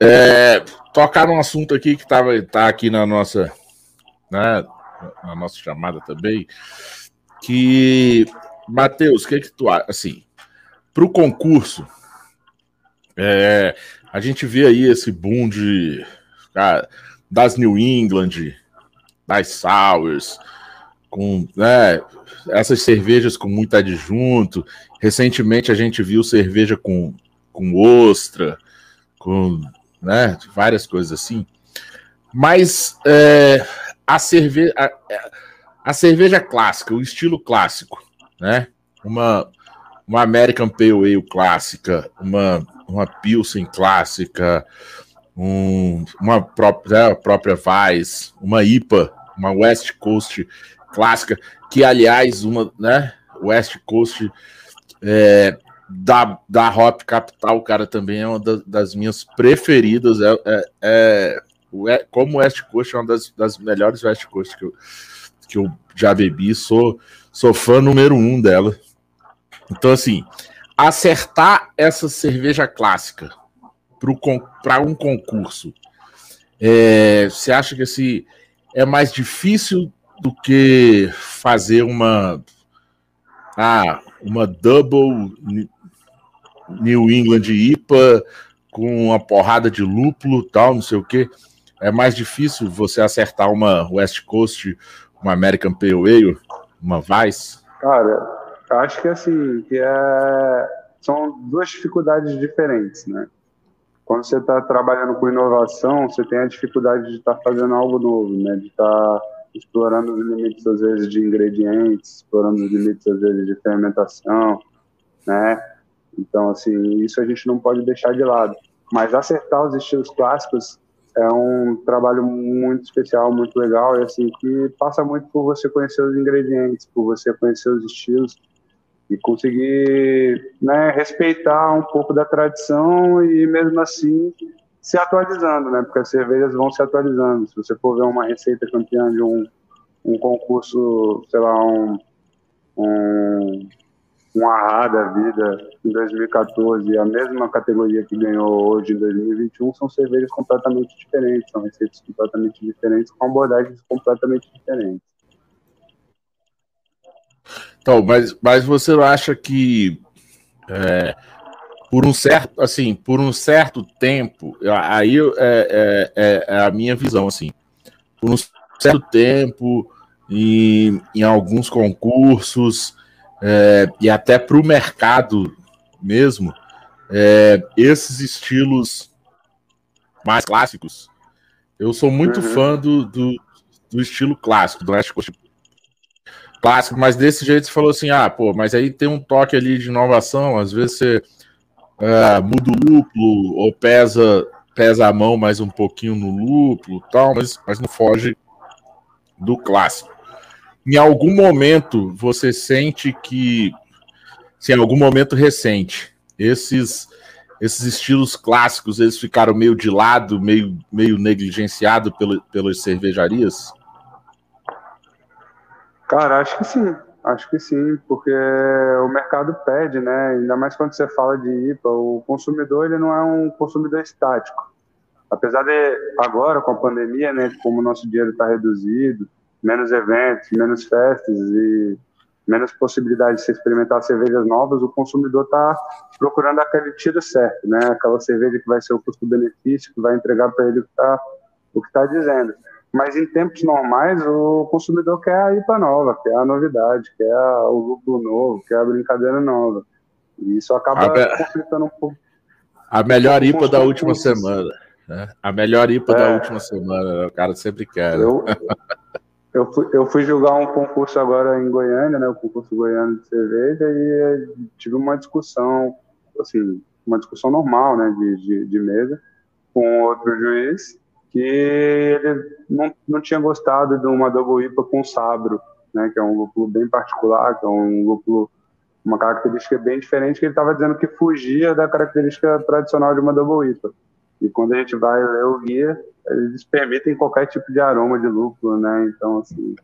É, tocar um assunto aqui que tava, tá aqui na nossa, né, na nossa chamada também, que, Matheus, o que que tu acha? Assim, para o concurso, é, a gente vê aí esse boom de, cara, das New England, das Sours, com né, essas cervejas com muito adjunto. Recentemente a gente viu cerveja com, com ostra, com né, várias coisas assim. Mas é, a, cerve a, a, cerveja clássica, o estilo clássico, né? Uma, uma American Pale Ale clássica, uma, uma Pilsen clássica, um, uma própria, a própria Vice, uma IPA, uma West Coast clássica, que aliás, uma, né? West Coast é, da, da Hop Capital, cara, também é uma das, das minhas preferidas. É, é, é, como West Coast é uma das, das melhores West Coast que eu, que eu já bebi, sou, sou fã número um dela. Então, assim, acertar essa cerveja clássica para um concurso, é, você acha que assim, é mais difícil do que fazer uma ah, uma double New England IPA com uma porrada de lúpulo tal, não sei o que. É mais difícil você acertar uma West Coast, uma American Pale Ale, uma Vice? Cara, acho que assim, que é... são duas dificuldades diferentes, né? Quando você está trabalhando com inovação, você tem a dificuldade de estar tá fazendo algo novo, né? De estar tá explorando os limites, às vezes, de ingredientes, explorando os limites, às vezes, de fermentação, né? Então, assim, isso a gente não pode deixar de lado. Mas acertar os estilos clássicos é um trabalho muito especial, muito legal, e assim, que passa muito por você conhecer os ingredientes, por você conhecer os estilos e conseguir né, respeitar um pouco da tradição e mesmo assim se atualizando, né? Porque as cervejas vão se atualizando. Se você for ver uma receita campeã de um, um concurso, sei lá, um, um um Arra da vida em 2014 a mesma categoria que ganhou hoje em 2021 são cervejas completamente diferentes, são receitas completamente diferentes, com abordagens completamente diferentes. Então, mas, mas você acha que é, por um certo, assim, por um certo tempo, aí é, é, é, é a minha visão, assim, por um certo tempo, em, em alguns concursos, é, e até para o mercado mesmo, é, esses estilos mais clássicos, eu sou muito uhum. fã do, do, do, estilo clássico, do West Coast clássico, mas desse jeito você falou assim, ah, pô, mas aí tem um toque ali de inovação, às vezes você é, muda o lúpulo ou pesa pesa a mão mais um pouquinho no lúpulo tal, mas, mas não foge do clássico em algum momento você sente que, se em algum momento recente, esses esses estilos clássicos eles ficaram meio de lado, meio, meio negligenciado pelo, pelas cervejarias? Cara, acho que sim. Acho que sim, porque o mercado pede, né? Ainda mais quando você fala de IPA, o consumidor ele não é um consumidor estático. Apesar de agora com a pandemia, né, como o nosso dinheiro está reduzido, menos eventos, menos festas e menos possibilidade de se experimentar cervejas novas, o consumidor está procurando aquele tiro certo, né? Aquela cerveja que vai ser o custo-benefício, que vai entregar para ele o que está tá dizendo. Mas em tempos normais, o consumidor quer a IPA nova, quer a novidade, quer a, o lucro novo, quer a brincadeira nova. E isso acaba conflitando um pouco. A melhor IPA da última semana. Né? A melhor IPA é, da última semana, o cara sempre quer. Né? Eu, [LAUGHS] eu fui, eu fui julgar um concurso agora em Goiânia, né, o concurso goiano de cerveja, e tive uma discussão, assim, uma discussão normal, né, de, de, de mesa, com outro juiz, que ele não, não tinha gostado de uma double IPA com sabro, né, que é um lúpulo bem particular, que é um lúpulo, uma característica bem diferente, que ele estava dizendo que fugia da característica tradicional de uma double IPA. E quando a gente vai ler o guia, eles permitem qualquer tipo de aroma de lúpulo, né? Então, assim,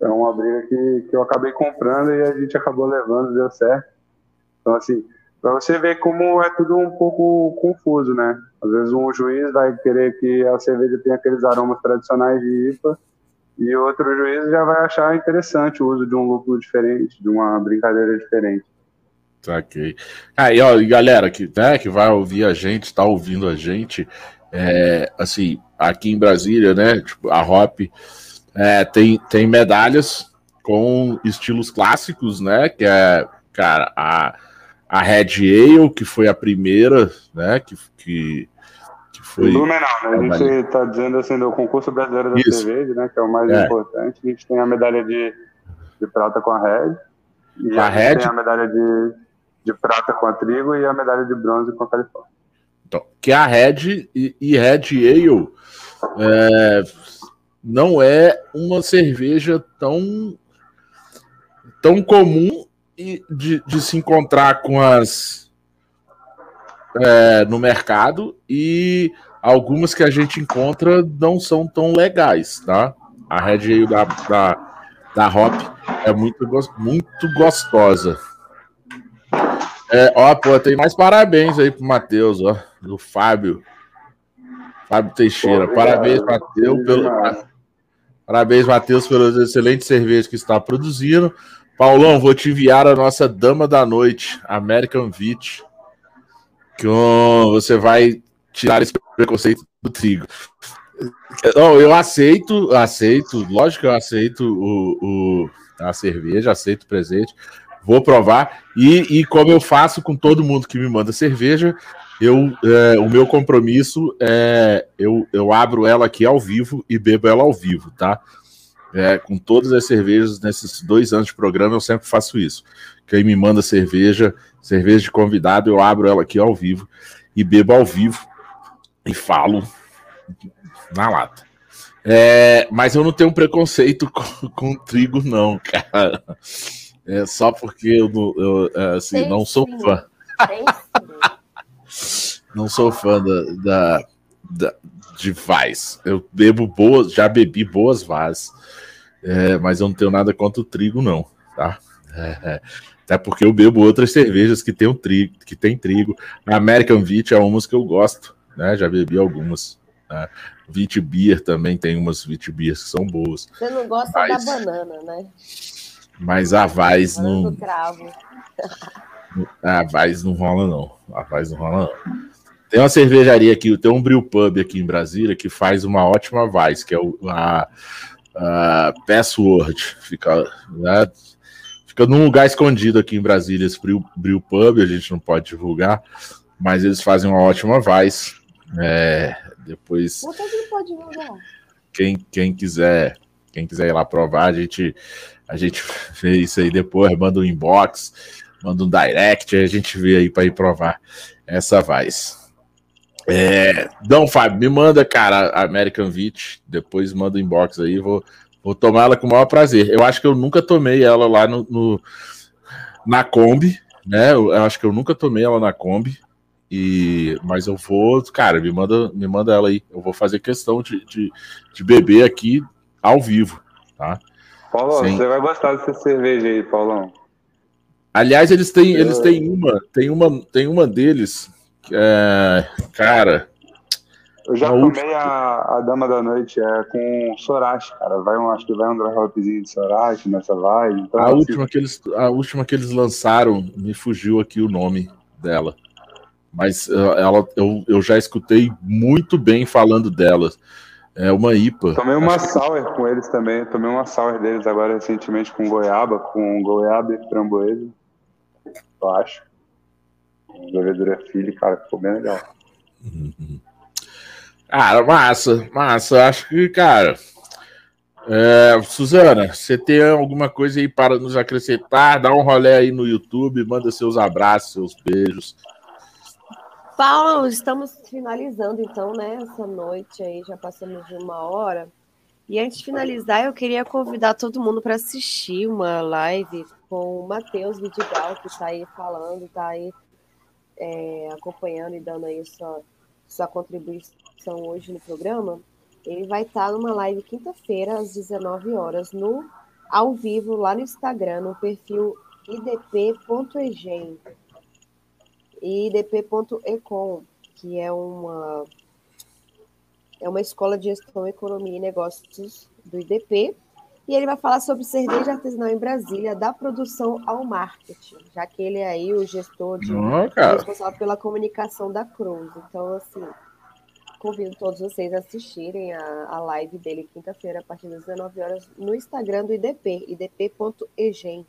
é uma briga que, que eu acabei comprando e a gente acabou levando, deu certo. Então, assim, para você ver como é tudo um pouco confuso, né? Às vezes um juiz vai querer que a cerveja tenha aqueles aromas tradicionais de IPA e outro juiz já vai achar interessante o uso de um lúpulo diferente, de uma brincadeira diferente. Saquei. Aí, ó, galera que, né, que vai ouvir a gente, tá ouvindo a gente, é, assim, aqui em Brasília, né, tipo, a Hop é, tem, tem medalhas com estilos clássicos, né, que é, cara, a, a Red Ale, que foi a primeira, né, que, que, que foi... Fenomenal, né? A gente tá dizendo assim, do concurso brasileiro da Isso. cerveja, né, que é o mais é. importante, a gente tem a medalha de, de prata com a Red, e a, a Red tem a medalha de, de prata com a Trigo e a medalha de bronze com a Califórnia. Então, que a Red e, e Red Ale é, não é uma cerveja tão tão comum de, de se encontrar com as é, no mercado e algumas que a gente encontra não são tão legais, tá? A Red Ale da, da, da Hop é muito, muito gostosa. É, ó, pô, tem mais parabéns aí pro Matheus, ó, do Fábio. Fábio Teixeira. Pô, parabéns, Matheus, pelo. Parabéns, Matheus, pelas excelentes cervejas que está produzindo. Paulão, vou te enviar a nossa dama da noite, American Vit. Que você vai tirar esse preconceito do trigo. Não, eu aceito, aceito, lógico que eu aceito o, o a cerveja, aceito o presente, vou provar. E, e como eu faço com todo mundo que me manda cerveja, eu, é, o meu compromisso é eu, eu abro ela aqui ao vivo e bebo ela ao vivo, tá? É, com todas as cervejas nesses dois anos de programa, eu sempre faço isso. Quem me manda cerveja, cerveja de convidado, eu abro ela aqui ao vivo e bebo ao vivo e falo na lata. É, mas eu não tenho preconceito [LAUGHS] com, com trigo, não, cara. É só porque eu, eu é, assim, não sou fã. Não sou fã da, da, da, de Vaz. Eu bebo boas, já bebi boas Vaz, é, mas eu não tenho nada contra o trigo, não, tá? É, é. até porque eu bebo outras cervejas que tem, um trigo, que tem trigo. A American Vit é umas que eu gosto, né? Já bebi algumas. Né? Vit Beer também tem umas Vit Beers que são boas. Você não gosta mas, da banana, né? Mas a Vaz não. [LAUGHS] Cravo. A Vaz não rola, não. A Vaz não rola, não. Tem uma cervejaria aqui, tem um Brew Pub aqui em Brasília que faz uma ótima Vaz, que é o, a, a Password. Fica, né, fica num lugar escondido aqui em Brasília, esse Brew, Brew Pub, a gente não pode divulgar, mas eles fazem uma ótima Vaz. É, depois. pode Quem, quem quiser, quem quiser ir lá provar, a gente, a gente [LAUGHS] vê isso aí depois, manda um inbox, manda um direct, a gente vê aí para ir provar essa Vice. É, não, Fábio, me manda, cara, American Vit, depois manda um inbox aí, vou, vou tomar ela com o maior prazer. Eu acho que eu nunca tomei ela lá no, no na Kombi, né? Eu acho que eu nunca tomei ela na Kombi. E, mas eu vou, cara, me manda, me manda ela aí. Eu vou fazer questão de, de, de beber aqui ao vivo, tá? Paulão, Sem... você vai gostar dessa cerveja aí, Paulão. Aliás, eles têm, eu... eles têm uma, tem uma, tem uma deles, é, cara. Eu já tomei última... a, a Dama da Noite, é com Sorachi, cara. Vai um, acho que vai um dry hopzinho de Sorachi nessa vibe. Então, a, assim... última que eles, a última que eles lançaram, me fugiu aqui o nome dela mas uh, ela, eu, eu já escutei muito bem falando delas. É uma IPA. Tomei uma sour que... com eles também. Tomei uma sour deles agora recentemente com goiaba, com goiaba e framboesa. Eu acho. Levedura filha, cara, ficou bem legal. Uhum. Cara, massa, massa. Acho que, cara. É, Suzana, você tem alguma coisa aí para nos acrescentar? Dá um rolê aí no YouTube, manda seus abraços, seus beijos. Paulo, estamos finalizando então, né? Essa noite aí, já passamos de uma hora. E antes de finalizar, eu queria convidar todo mundo para assistir uma live com o Matheus Vidigal, que está aí falando, está aí é, acompanhando e dando aí sua, sua contribuição hoje no programa. Ele vai estar tá numa live quinta-feira, às 19 horas, no ao vivo, lá no Instagram, no perfil idp.egen e idp.ecom, que é uma é uma escola de gestão, economia e negócios do IDP. E ele vai falar sobre cerveja artesanal em Brasília, da produção ao marketing, já que ele é aí o gestor de oh, responsável pela comunicação da Cruz. Então, assim, convido todos vocês a assistirem a, a live dele quinta-feira, a partir das 19 horas, no Instagram do IDP, idp.egen.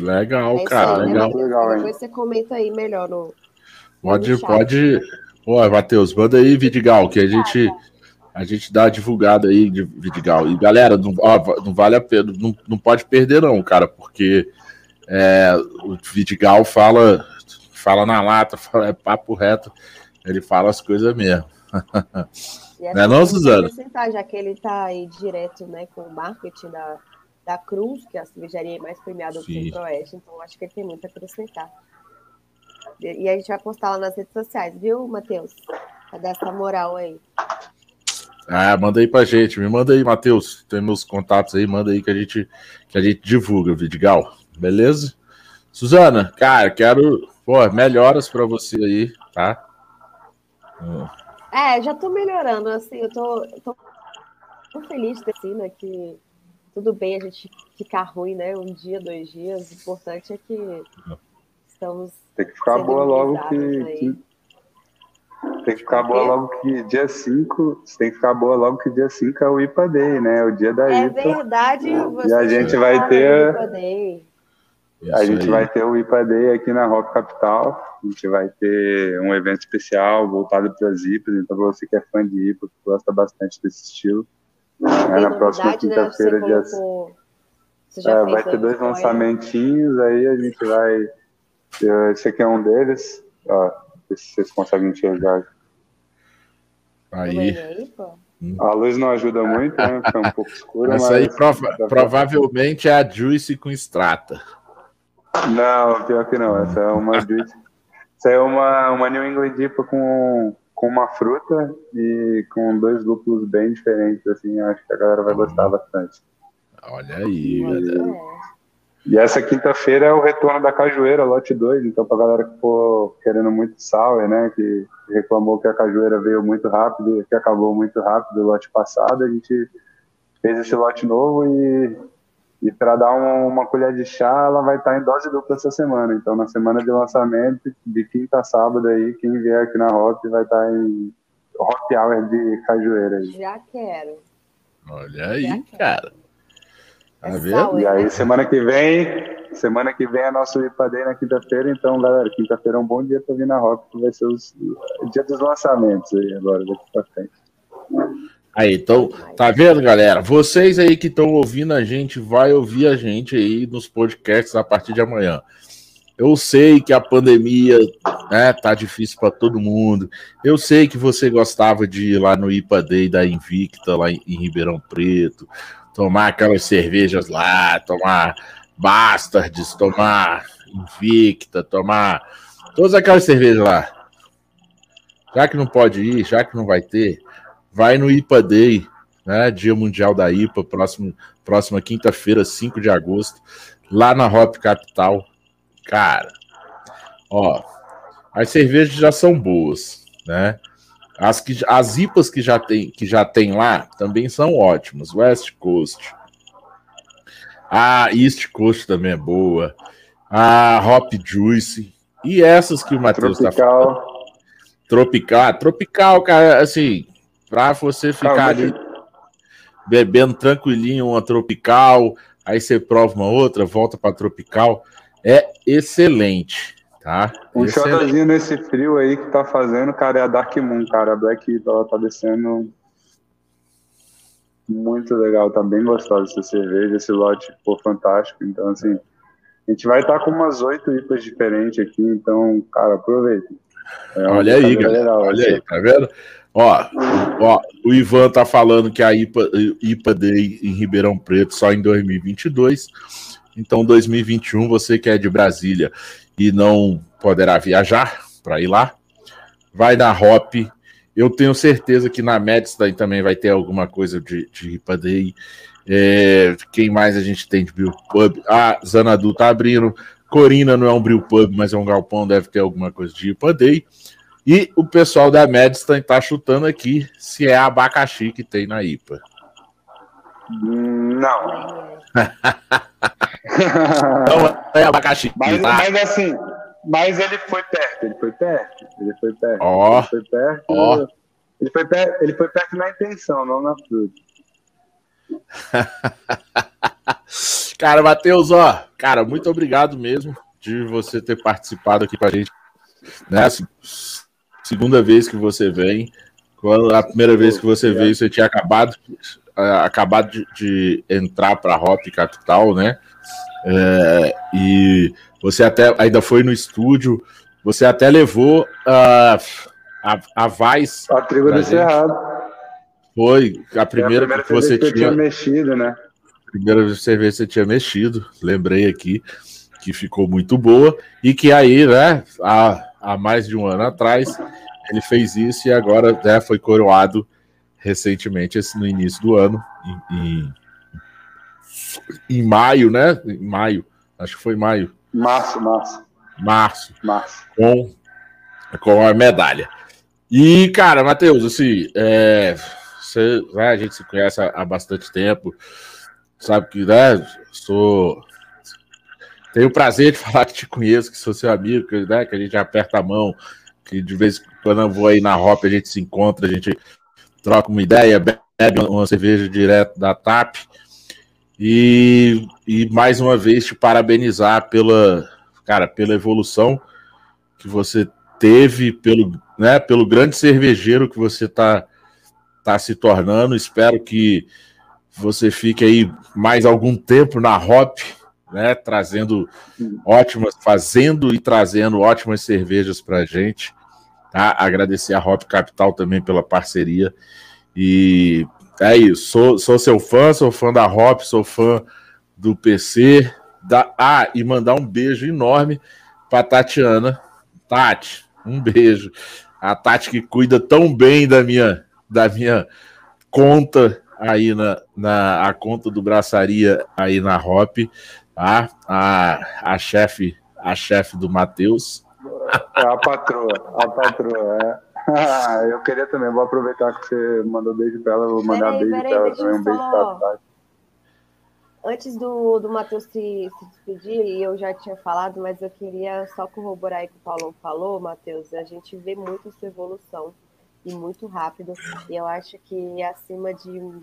Legal, é cara, aí, legal. Né, legal Depois você comenta aí melhor no. Pode, no pode. Pô, Matheus, manda aí, Vidigal, que a gente a gente dá a divulgada aí de Vidigal. E galera, não, ó, não vale a pena, não, não pode perder, não, cara, porque é, o Vidigal fala, fala na lata, [LAUGHS] fala, é papo reto, ele fala as coisas mesmo. [LAUGHS] não é não, Suzana? Já que ele está aí direto né, com o marketing da, da Cruz, que é a cervejaria mais premiada do Centro-Oeste, então acho que ele tem muito a acrescentar. E a gente vai postar lá nas redes sociais, viu, Matheus? Pra dar essa moral aí. Ah, manda aí pra gente, me manda aí, Matheus. Tem meus contatos aí, manda aí que a gente, que a gente divulga, Vidigal. Beleza? Suzana, cara, quero pô, melhoras para você aí, tá? É, já tô melhorando, assim, eu tô, tô, tô feliz de ter sido né, que tudo bem a gente ficar ruim, né? Um dia, dois dias. O importante é que estamos. Tem que ficar boa logo que, que, tem que ficar boa logo que dia 5, tem que ficar boa logo que dia 5 é o IPA Day, né? O dia da é IPA. É verdade, E a gente vai ter. A gente vai ter o IPA Day aqui na Rock Capital. A gente vai ter um evento especial voltado para as IPAs. Então, você que é fã de IPA, que gosta bastante desse estilo, é, na próxima né? quinta-feira, dia. É, vai ter dois lançamentinhos, aí a gente vai. Esse aqui é um deles. Ó, se vocês conseguem enxergar. Aí. A luz não ajuda muito, né? Fica um pouco escura. Essa aí prova provavelmente é a Juice com extrata. Não, pior que não. Essa é uma Juice. Essa é uma, uma New England IPA com, com uma fruta e com dois lúpulos bem diferentes. Assim, acho que a galera vai gostar bastante. Olha aí, galera. E essa quinta-feira é o retorno da Cajueira, lote 2. Então, pra galera que for querendo muito sour, né? Que reclamou que a Cajueira veio muito rápido, que acabou muito rápido o lote passado, a gente fez esse lote novo e, e para dar uma, uma, colher de chá, ela vai estar em dose dupla essa semana. Então, na semana de lançamento, de quinta a sábado aí, quem vier aqui na Hop vai estar em Hop Hour de Cajueira. Já quero. Olha aí, cara. Tá vendo? E aí, semana que vem, semana que vem é nosso IPA Day na quinta-feira. Então, galera, quinta-feira é um bom dia para vir na Rock, que vai ser os, o dia dos lançamentos aí agora, daqui para frente. Aí, então, tá vendo, galera? Vocês aí que estão ouvindo a gente, vai ouvir a gente aí nos podcasts a partir de amanhã. Eu sei que a pandemia né, tá difícil para todo mundo. Eu sei que você gostava de ir lá no IPA Day da Invicta, lá em Ribeirão Preto tomar aquelas cervejas lá, tomar Bastards, tomar Invicta, tomar todas aquelas cervejas lá. Já que não pode ir, já que não vai ter, vai no IPA Day, né? Dia Mundial da IPA, próximo, próxima quinta-feira, 5 de agosto, lá na Hop Capital. Cara, ó, as cervejas já são boas, né? As, que, as IPAs que já, tem, que já tem lá também são ótimas. West Coast. A East Coast também é boa. A Hop Juice. E essas que o Matheus está falando. Tropical. Tropical, cara, assim, para você ficar ali bebendo tranquilinho uma tropical, aí você prova uma outra, volta para tropical, é excelente. Tá? Um xodozinho nesse frio aí que tá fazendo, cara, é a Dark Moon, cara. A Black ela tá descendo muito legal, tá bem gostosa essa cerveja, esse lote, pô, fantástico. Então, assim, a gente vai estar tá com umas oito IPAs diferentes aqui, então, cara, aproveita. É olha aí, galera, olha aí, tá vendo? Ó, ó, o Ivan tá falando que a IPA, IPA Day em Ribeirão Preto só em 2022. Então, 2021, você que é de Brasília e não poderá viajar para ir lá, vai na Hop. Eu tenho certeza que na Medstein também vai ter alguma coisa de, de Day. É, quem mais a gente tem de Brew Pub? Ah, Zanadu tá abrindo. Corina não é um Brew Pub, mas é um galpão, deve ter alguma coisa de Ripa Day. E o pessoal da Medstein tá chutando aqui se é abacaxi que tem na IPA. Não. Não é abacaxi. Mas, tá? mas assim, mas ele foi perto, ele foi perto, ele foi perto. Ó. Ele foi perto. Ó. Ele foi perto, ele foi perto na intenção, não na fruta. [LAUGHS] cara, Matheus, ó, cara, muito obrigado mesmo de você ter participado aqui com a gente. Né? Segunda vez que você vem. Quando a primeira vez que você veio, você tinha acabado, acabado de, de entrar para a Hop Capital, né? É, e você até ainda foi no estúdio, você até levou uh, a, a Vaz. A tribo do Cerrado. Foi a primeira, é a primeira que você que tinha... tinha mexido, né? Primeira cerveja que você tinha mexido, lembrei aqui, que ficou muito boa, e que aí, né, há, há mais de um ano atrás, ele fez isso e agora né, foi coroado recentemente, esse, no início do ano, em, em, em maio, né? Em maio, acho que foi maio. Março, março. Março. Março. Com, com a medalha. E, cara, Matheus, assim, é, você, né, a gente se conhece há, há, bastante tempo, sabe que, né, sou. Tenho o prazer de [LAUGHS] falar que te conheço, que sou seu amigo, que, né, que a gente aperta a mão, que de vez em quando eu vou aí na Hop, a gente se encontra, a gente troca uma ideia, bebe uma cerveja direto da TAP. E, e mais uma vez te parabenizar pela, cara, pela evolução que você teve, pelo, né, pelo grande cervejeiro que você está tá se tornando. Espero que você fique aí mais algum tempo na Hop, né, trazendo ótimas, fazendo e trazendo ótimas cervejas para gente. Tá? Agradecer a Hop Capital também pela parceria. E é isso. Sou, sou seu fã, sou fã da Hop, sou fã do PC. Da... Ah, e mandar um beijo enorme para Tatiana. Tati, um beijo. A Tati que cuida tão bem da minha, da minha conta aí na, na a conta do Braçaria aí na Hop, tá? A, a chefe a chefe do Matheus. É a patroa, a patroa, é. eu queria também, vou aproveitar que você mandou beijo pra ela, vou mandar peraí, beijo peraí, pra ela também, um beijo pra Antes do, do Matheus se, se despedir, e eu já tinha falado, mas eu queria só corroborar aí o que o Paulo falou, Matheus, a gente vê muito sua evolução e muito rápido, e eu acho que acima de um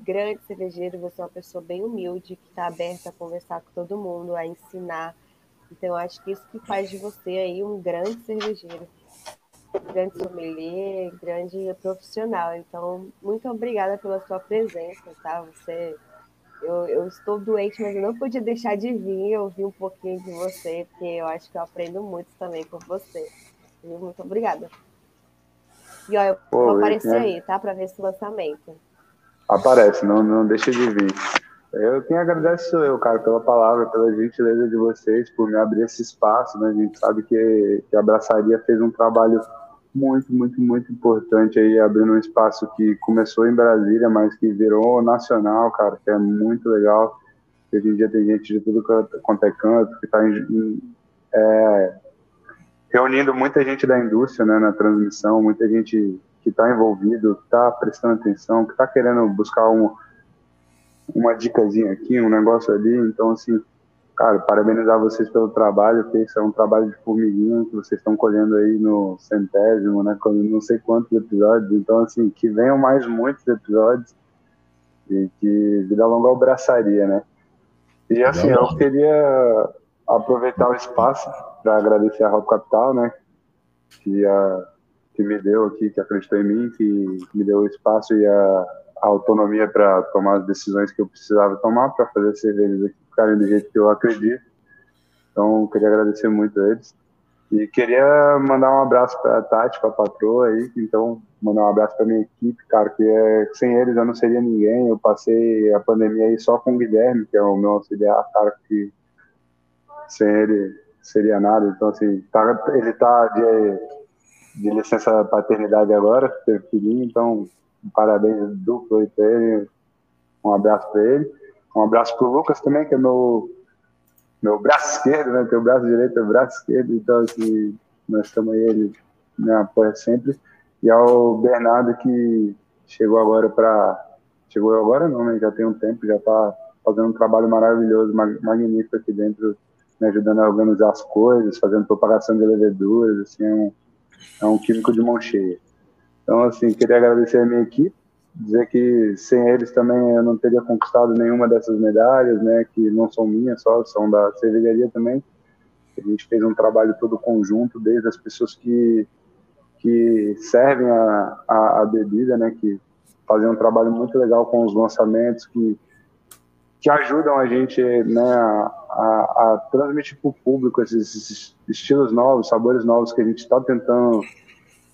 grande cervejeiro, você é uma pessoa bem humilde, que está aberta a conversar com todo mundo, a ensinar, então, acho que isso que faz de você aí um grande cervejeiro, grande sommelier, grande profissional. Então, muito obrigada pela sua presença, tá? Você, eu, eu estou doente, mas eu não podia deixar de vir ouvir um pouquinho de você, porque eu acho que eu aprendo muito também com você. Muito obrigada. E ó, eu Pô, vou aparecer né? aí, tá? Para ver esse lançamento. Aparece, não, não deixa de vir. Eu quem agradece sou eu, cara, pela palavra, pela gentileza de vocês, por me abrir esse espaço, né? A gente sabe que, que a Abraçaria fez um trabalho muito, muito, muito importante aí, abrindo um espaço que começou em Brasília, mas que virou nacional, cara, que é muito legal. Hoje em dia tem gente de tudo quanto é canto, que está é, reunindo muita gente da indústria né, na transmissão, muita gente que está envolvido, que está prestando atenção, que está querendo buscar um uma dicasinha aqui, um negócio ali. Então, assim, cara, parabenizar vocês pelo trabalho, porque isso é um trabalho de formiguinha que vocês estão colhendo aí no centésimo, né? Com não sei quantos episódios. Então, assim, que venham mais muitos episódios e que vida longa ao braçaria, né? E assim, eu queria aproveitar o espaço para agradecer a Rob Capital, né? Que, a, que me deu aqui, que acreditou em mim, que me deu o espaço e a, a autonomia para tomar as decisões que eu precisava tomar para fazer as cervejas aqui ficarem do jeito que eu acredito. Então, queria agradecer muito a eles. E queria mandar um abraço para a Tati, para a patroa aí. Então, mandar um abraço para minha equipe, cara, que é, sem eles eu não seria ninguém. Eu passei a pandemia aí só com o Guilherme, que é o meu auxiliar, cara, que sem ele seria nada. Então, assim, tá, ele tá de, de licença paternidade agora, teve filhinho, então um parabéns duplo aí para ele. Um abraço para ele. Um abraço para o Lucas também, que é meu, meu braço esquerdo, né? Teu braço direito é o braço esquerdo, então assim, nós estamos aí, ele me apoia sempre. E ao Bernardo que chegou agora para chegou agora não, né? Já tem um tempo, já está fazendo um trabalho maravilhoso, magnífico aqui dentro, me ajudando a organizar as coisas, fazendo propagação de leveduras, assim, é um, é um químico de mão cheia. Então, assim, queria agradecer a minha equipe, dizer que sem eles também eu não teria conquistado nenhuma dessas medalhas, né, que não são minhas só, são da cervejaria também. A gente fez um trabalho todo conjunto, desde as pessoas que, que servem a, a, a bebida, né, que fazem um trabalho muito legal com os lançamentos, que, que ajudam a gente né, a, a, a transmitir para o público esses, esses estilos novos, sabores novos que a gente está tentando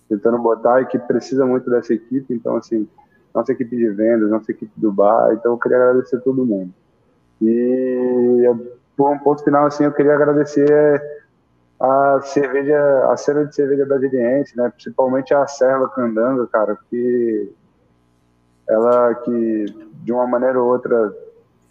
tentando botar e que precisa muito dessa equipe. Então, assim, nossa equipe de vendas, nossa equipe do bar. Então, eu queria agradecer a todo mundo. E, por um ponto final, assim, eu queria agradecer a cerveja, a cena de cerveja brasiliense, né? Principalmente a Serva Candanga, cara, que ela que de uma maneira ou outra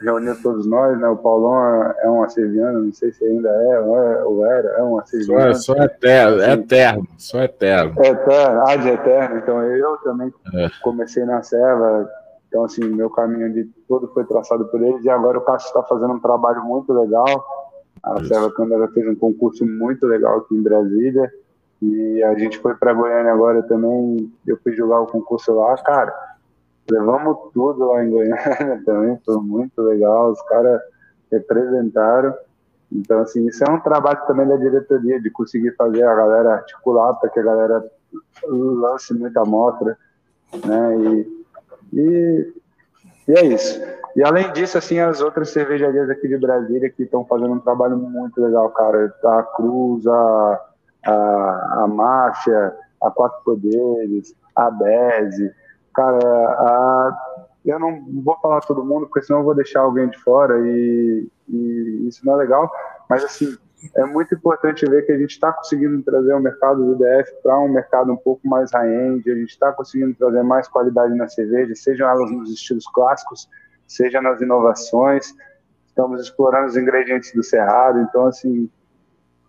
reuniu todos nós, né? O Paulão é um acerviano, não sei se ainda é, ou era, é um acerviano. Só, só eterno, é eterno, só eterno. É eterno, ah, de eterno. Então eu também é. comecei na serva, então assim, meu caminho de todo foi traçado por eles, e agora o Cássio está fazendo um trabalho muito legal. A Isso. Serva Cândara fez um concurso muito legal aqui em Brasília, e a gente foi para Goiânia agora também, eu fui jogar o concurso lá, cara Levamos tudo lá em Goiânia [LAUGHS] também, foi muito legal, os caras representaram. Então, assim, isso é um trabalho também da diretoria, de conseguir fazer a galera articular para que a galera lance muita amostra, né? E, e, e, é isso. E além disso, assim, as outras cervejarias aqui de Brasília que estão fazendo um trabalho muito legal, cara. A Cruz, a, a, a Máfia, a Quatro Poderes, a Beze, Cara, a, eu não vou falar todo mundo, porque senão eu vou deixar alguém de fora e, e isso não é legal. Mas, assim, é muito importante ver que a gente está conseguindo trazer o mercado do DF para um mercado um pouco mais high-end, a gente está conseguindo trazer mais qualidade na cerveja, sejam elas nos estilos clássicos, seja nas inovações. Estamos explorando os ingredientes do Cerrado, então, assim,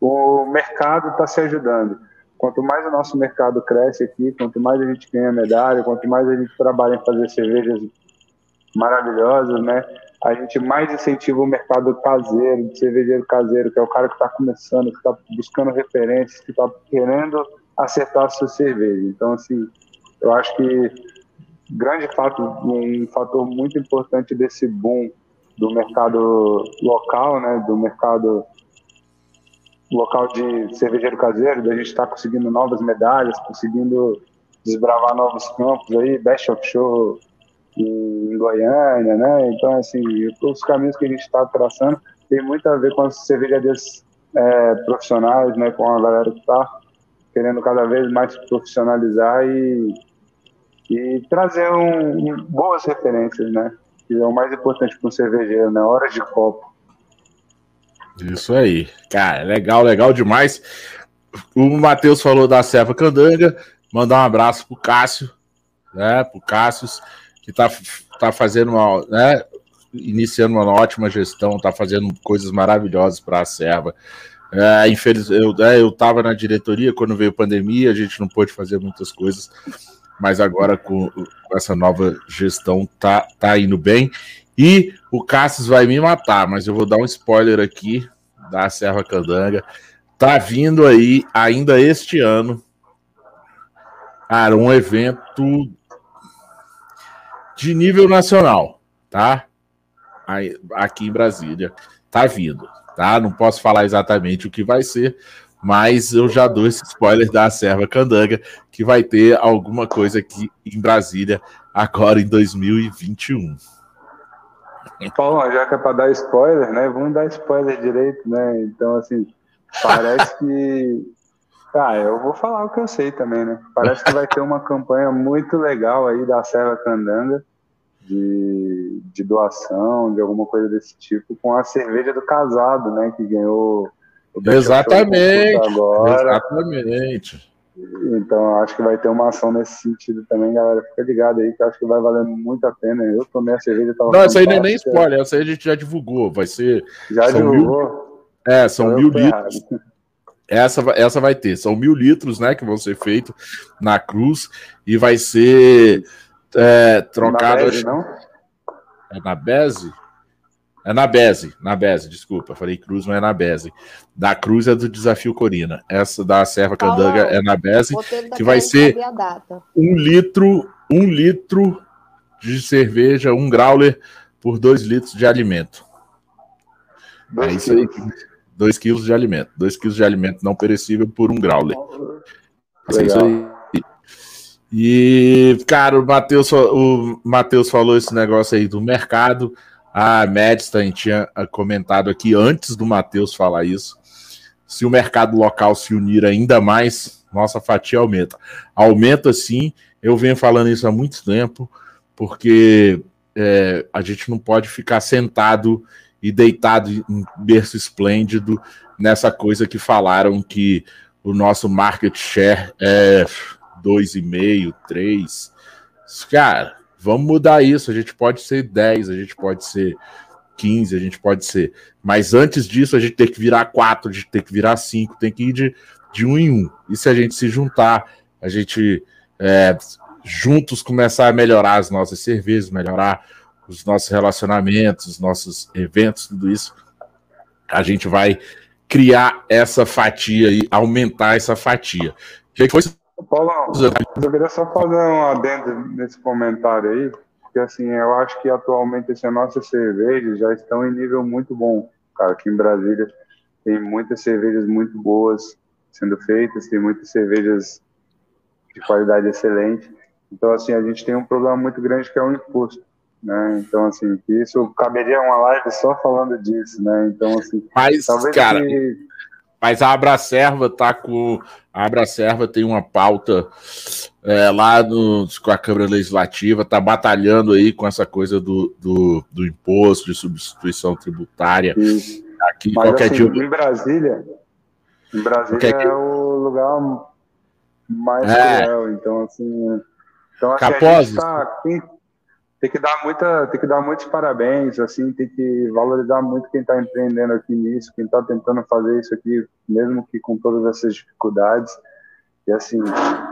o mercado está se ajudando. Quanto mais o nosso mercado cresce aqui, quanto mais a gente ganha medalha, quanto mais a gente trabalha em fazer cervejas maravilhosas, né? A gente mais incentiva o mercado caseiro, de cervejeiro caseiro, que é o cara que está começando, que está buscando referências, que está querendo acertar a sua cerveja. Então, assim, eu acho que grande fato, um fator muito importante desse boom do mercado local, né, do mercado local de cervejeiro caseiro, da gente estar tá conseguindo novas medalhas, conseguindo desbravar novos campos aí, Best of Show em Goiânia, né? Então, assim, os caminhos que a gente está traçando tem muito a ver com as cervejarias é, profissionais, né? Com a galera que está querendo cada vez mais profissionalizar e, e trazer um, um, boas referências, né? Que é o mais importante para um cervejeiro, né? Horas de copo. Isso aí. Cara, legal, legal demais. O Matheus falou da Serva Candanga. Mandar um abraço pro Cássio, né? Pro Cássio, que tá, tá fazendo uma, né? Iniciando uma ótima gestão, tá fazendo coisas maravilhosas para a Serva. É, infeliz, eu, é, eu tava na diretoria quando veio a pandemia, a gente não pôde fazer muitas coisas, mas agora com, com essa nova gestão tá, tá indo bem. E o Cassius vai me matar, mas eu vou dar um spoiler aqui da Serra Candanga. Tá vindo aí, ainda este ano, cara, um evento de nível nacional, tá? Aqui em Brasília. Tá vindo, tá? Não posso falar exatamente o que vai ser, mas eu já dou esse spoiler da Serva Candanga, que vai ter alguma coisa aqui em Brasília agora em 2021. Paulo, já que é para dar spoiler, né? Vamos dar spoiler direito, né? Então, assim, parece que. [LAUGHS] Ah, eu vou falar o que eu sei também, né? Parece que vai ter uma campanha muito legal aí da Serra Candanga de, de doação, de alguma coisa desse tipo, com a cerveja do casado, né? Que ganhou o Exatamente. Agora. Exatamente. Então, acho que vai ter uma ação nesse sentido também, galera. Fica ligado aí, que acho que vai valer muito a pena. Eu tomei a cerveja. Tava não, essa aí nem, nem spoiler, essa aí a gente já divulgou. Vai ser. Já divulgou? Mil, é, são mil litros. Essa, essa vai ter. São mil litros, né, que vão ser feitos na cruz e vai ser é, trocado. Na não? É na Beze? É na Beze, na Beze, desculpa. Falei Cruz, mas é na Beze. Da Cruz é do Desafio Corina. Essa da Serva Candanga é na Beze, tá que vai ser um litro, um litro de cerveja, um growler por dois litros de alimento. Dois é isso aí. Dois quilos de alimento. Dois quilos de alimento não perecível por um growler. É isso aí. E, cara, o Matheus o Mateus falou esse negócio aí do mercado. A Madstein tinha comentado aqui antes do Matheus falar isso. Se o mercado local se unir ainda mais, nossa fatia aumenta. Aumenta sim, eu venho falando isso há muito tempo, porque é, a gente não pode ficar sentado e deitado em berço esplêndido nessa coisa que falaram que o nosso market share é 2,5, 3. Cara, vamos mudar isso. A gente pode ser 10, a gente pode ser 15, a gente pode ser. Mas antes disso, a gente tem que virar 4, a gente tem que virar 5, tem que ir de, de um em um. E se a gente se juntar, a gente é, juntos começar a melhorar as nossas cervejas, melhorar os nossos relacionamentos, os nossos eventos, tudo isso, a gente vai criar essa fatia e aumentar essa fatia. O que foi Paulo, eu queria só fazer um adendo nesse comentário aí, porque assim, eu acho que atualmente assim, as nossas cervejas já estão em nível muito bom, cara, aqui em Brasília tem muitas cervejas muito boas sendo feitas, tem muitas cervejas de qualidade excelente, então assim, a gente tem um problema muito grande que é o imposto, né, então assim, isso caberia uma live só falando disso, né, então assim, Mas, talvez cara... Que mas a Abracerva tá com. A Abracerva tem uma pauta é, lá no, com a Câmara Legislativa, tá batalhando aí com essa coisa do, do, do imposto de substituição tributária. Isso. Aqui, Mas, qualquer assim, dia... Em Brasília, em Brasília qualquer... é o lugar mais é. cruel, então assim. Então, assim, Capozes. Tá, quem, tem que dar muita, tem que dar muitos parabéns, assim, tem que valorizar muito quem está empreendendo aqui nisso, quem está tentando fazer isso aqui, mesmo que com todas essas dificuldades. E assim,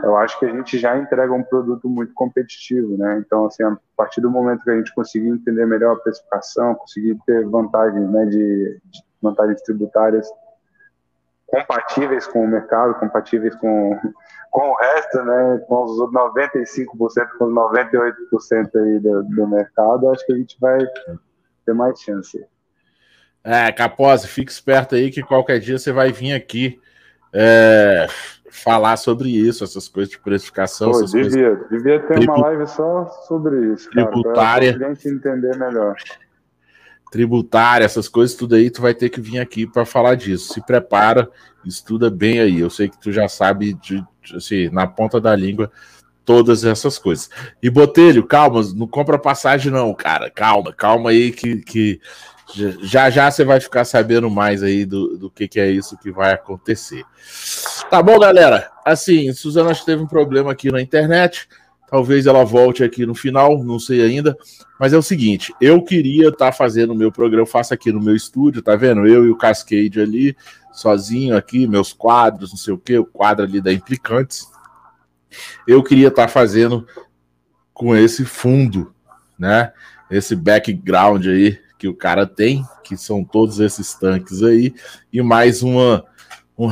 eu acho que a gente já entrega um produto muito competitivo, né? Então, assim, a partir do momento que a gente conseguir entender melhor a precificação, conseguir ter vantagens, né, de, de vantagens tributárias compatíveis com o mercado, compatíveis com, com o resto, né, com os 95%, com os 98% aí do, do mercado, acho que a gente vai ter mais chance. É, Capose, fique esperto aí que qualquer dia você vai vir aqui é, falar sobre isso, essas coisas de precificação. Pô, devia, coisas... devia ter uma live só sobre isso, tributária. para a gente entender melhor tributária, essas coisas, tudo aí, tu vai ter que vir aqui para falar disso. Se prepara, estuda bem aí. Eu sei que tu já sabe, de, assim, na ponta da língua, todas essas coisas. E Botelho, calma, não compra passagem não, cara. Calma, calma aí que, que já já você vai ficar sabendo mais aí do, do que, que é isso que vai acontecer. Tá bom, galera? Assim, Suzana acho que teve um problema aqui na internet. Talvez ela volte aqui no final, não sei ainda. Mas é o seguinte, eu queria estar tá fazendo o meu programa, eu faço aqui no meu estúdio, tá vendo? Eu e o Cascade ali, sozinho aqui, meus quadros, não sei o que, o quadro ali da Implicantes. Eu queria estar tá fazendo com esse fundo, né? Esse background aí que o cara tem, que são todos esses tanques aí, e mais uma. Um,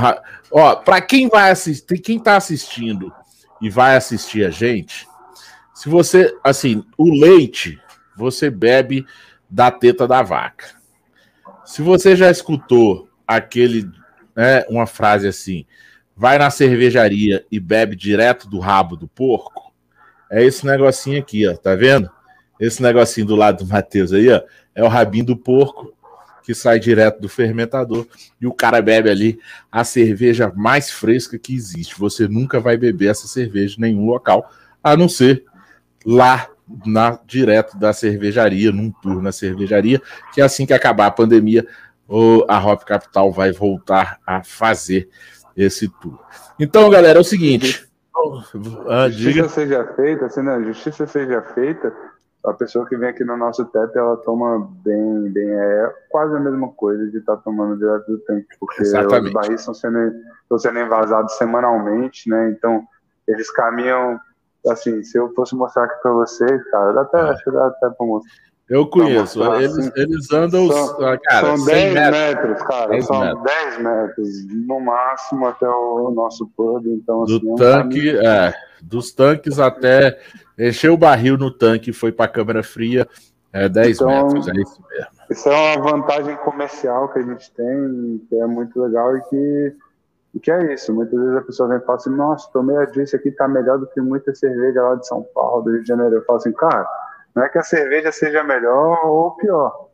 ó, para quem vai assistir, quem tá assistindo e vai assistir a gente, se você, assim, o leite você bebe da teta da vaca. Se você já escutou aquele, né, uma frase assim, vai na cervejaria e bebe direto do rabo do porco, é esse negocinho aqui, ó, tá vendo? Esse negocinho do lado do Matheus aí, ó, é o rabinho do porco que sai direto do fermentador e o cara bebe ali a cerveja mais fresca que existe. Você nunca vai beber essa cerveja em nenhum local, a não ser lá na, direto da cervejaria, num tour na cervejaria, que é assim que acabar a pandemia, o, a Hop Capital vai voltar a fazer esse tour. Então, galera, é o seguinte. Ah, justiça seja feita, se não, justiça seja feita, a pessoa que vem aqui no nosso teto, ela toma bem, bem é quase a mesma coisa de estar tá tomando direto do tanque, porque Exatamente. os barris estão sendo, estão sendo envasados semanalmente, né? Então, eles caminham assim, se eu fosse mostrar aqui para vocês, cara, dá até, é. acho que dá até para mostrar. Eu conheço. Eles, assim, eles andam. São, ah, cara, são 10 metros, metros cara. 10 são metros. 10 metros, no máximo, até o nosso pub. Então, Do assim, tanque, é, um é, dos tanques até encher o barril no tanque foi para câmera fria. É 10 então, metros, é isso mesmo. Isso é uma vantagem comercial que a gente tem, que é muito legal e que, e que é isso. Muitas vezes a pessoa vem e fala assim: Nossa, tomei a disso aqui, tá melhor do que muita cerveja lá de São Paulo, do Rio de Janeiro. Eu falo assim, cara não é que a cerveja seja melhor ou pior.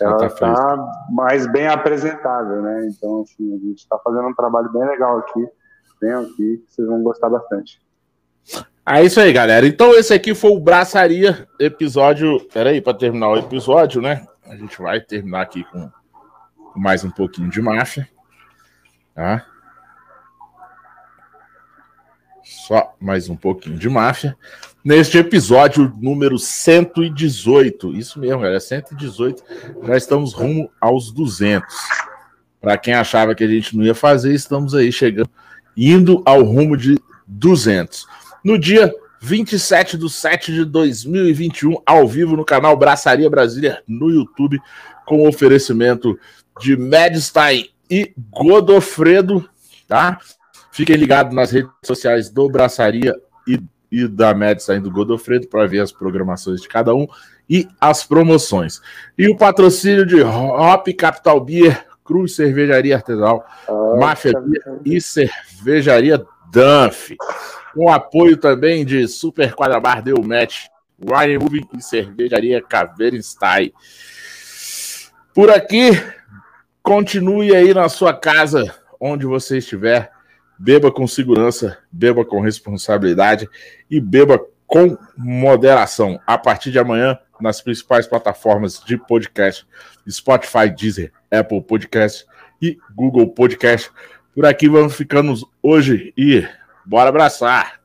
Ela está tá mais bem apresentável, né? Então, assim, a gente está fazendo um trabalho bem legal aqui. Venham aqui, vocês vão gostar bastante. É isso aí, galera. Então, esse aqui foi o Braçaria, episódio. Peraí, para terminar o episódio, né? A gente vai terminar aqui com mais um pouquinho de máfia. Tá? Só mais um pouquinho de máfia neste episódio número 118. Isso mesmo, galera, 118. Já estamos rumo aos 200. Para quem achava que a gente não ia fazer, estamos aí chegando, indo ao rumo de 200. No dia 27 de 7 de 2021, ao vivo no canal Braçaria Brasília no YouTube, com oferecimento de Medstein e Godofredo, tá? Fiquem ligados nas redes sociais do Braçaria e e da Medicine do Godofredo para ver as programações de cada um e as promoções. E o patrocínio de Hop Capital Beer, Cruz Cervejaria Artesanal, oh, Máfia Beer e Cervejaria Dunf. Com apoio também de Super Quadra Bar Deu Match, Wine Movie e Cervejaria Caveirenstein. Por aqui, continue aí na sua casa, onde você estiver Beba com segurança, beba com responsabilidade e beba com moderação. A partir de amanhã, nas principais plataformas de podcast: Spotify, Deezer, Apple Podcast e Google Podcast. Por aqui vamos ficando hoje e bora abraçar!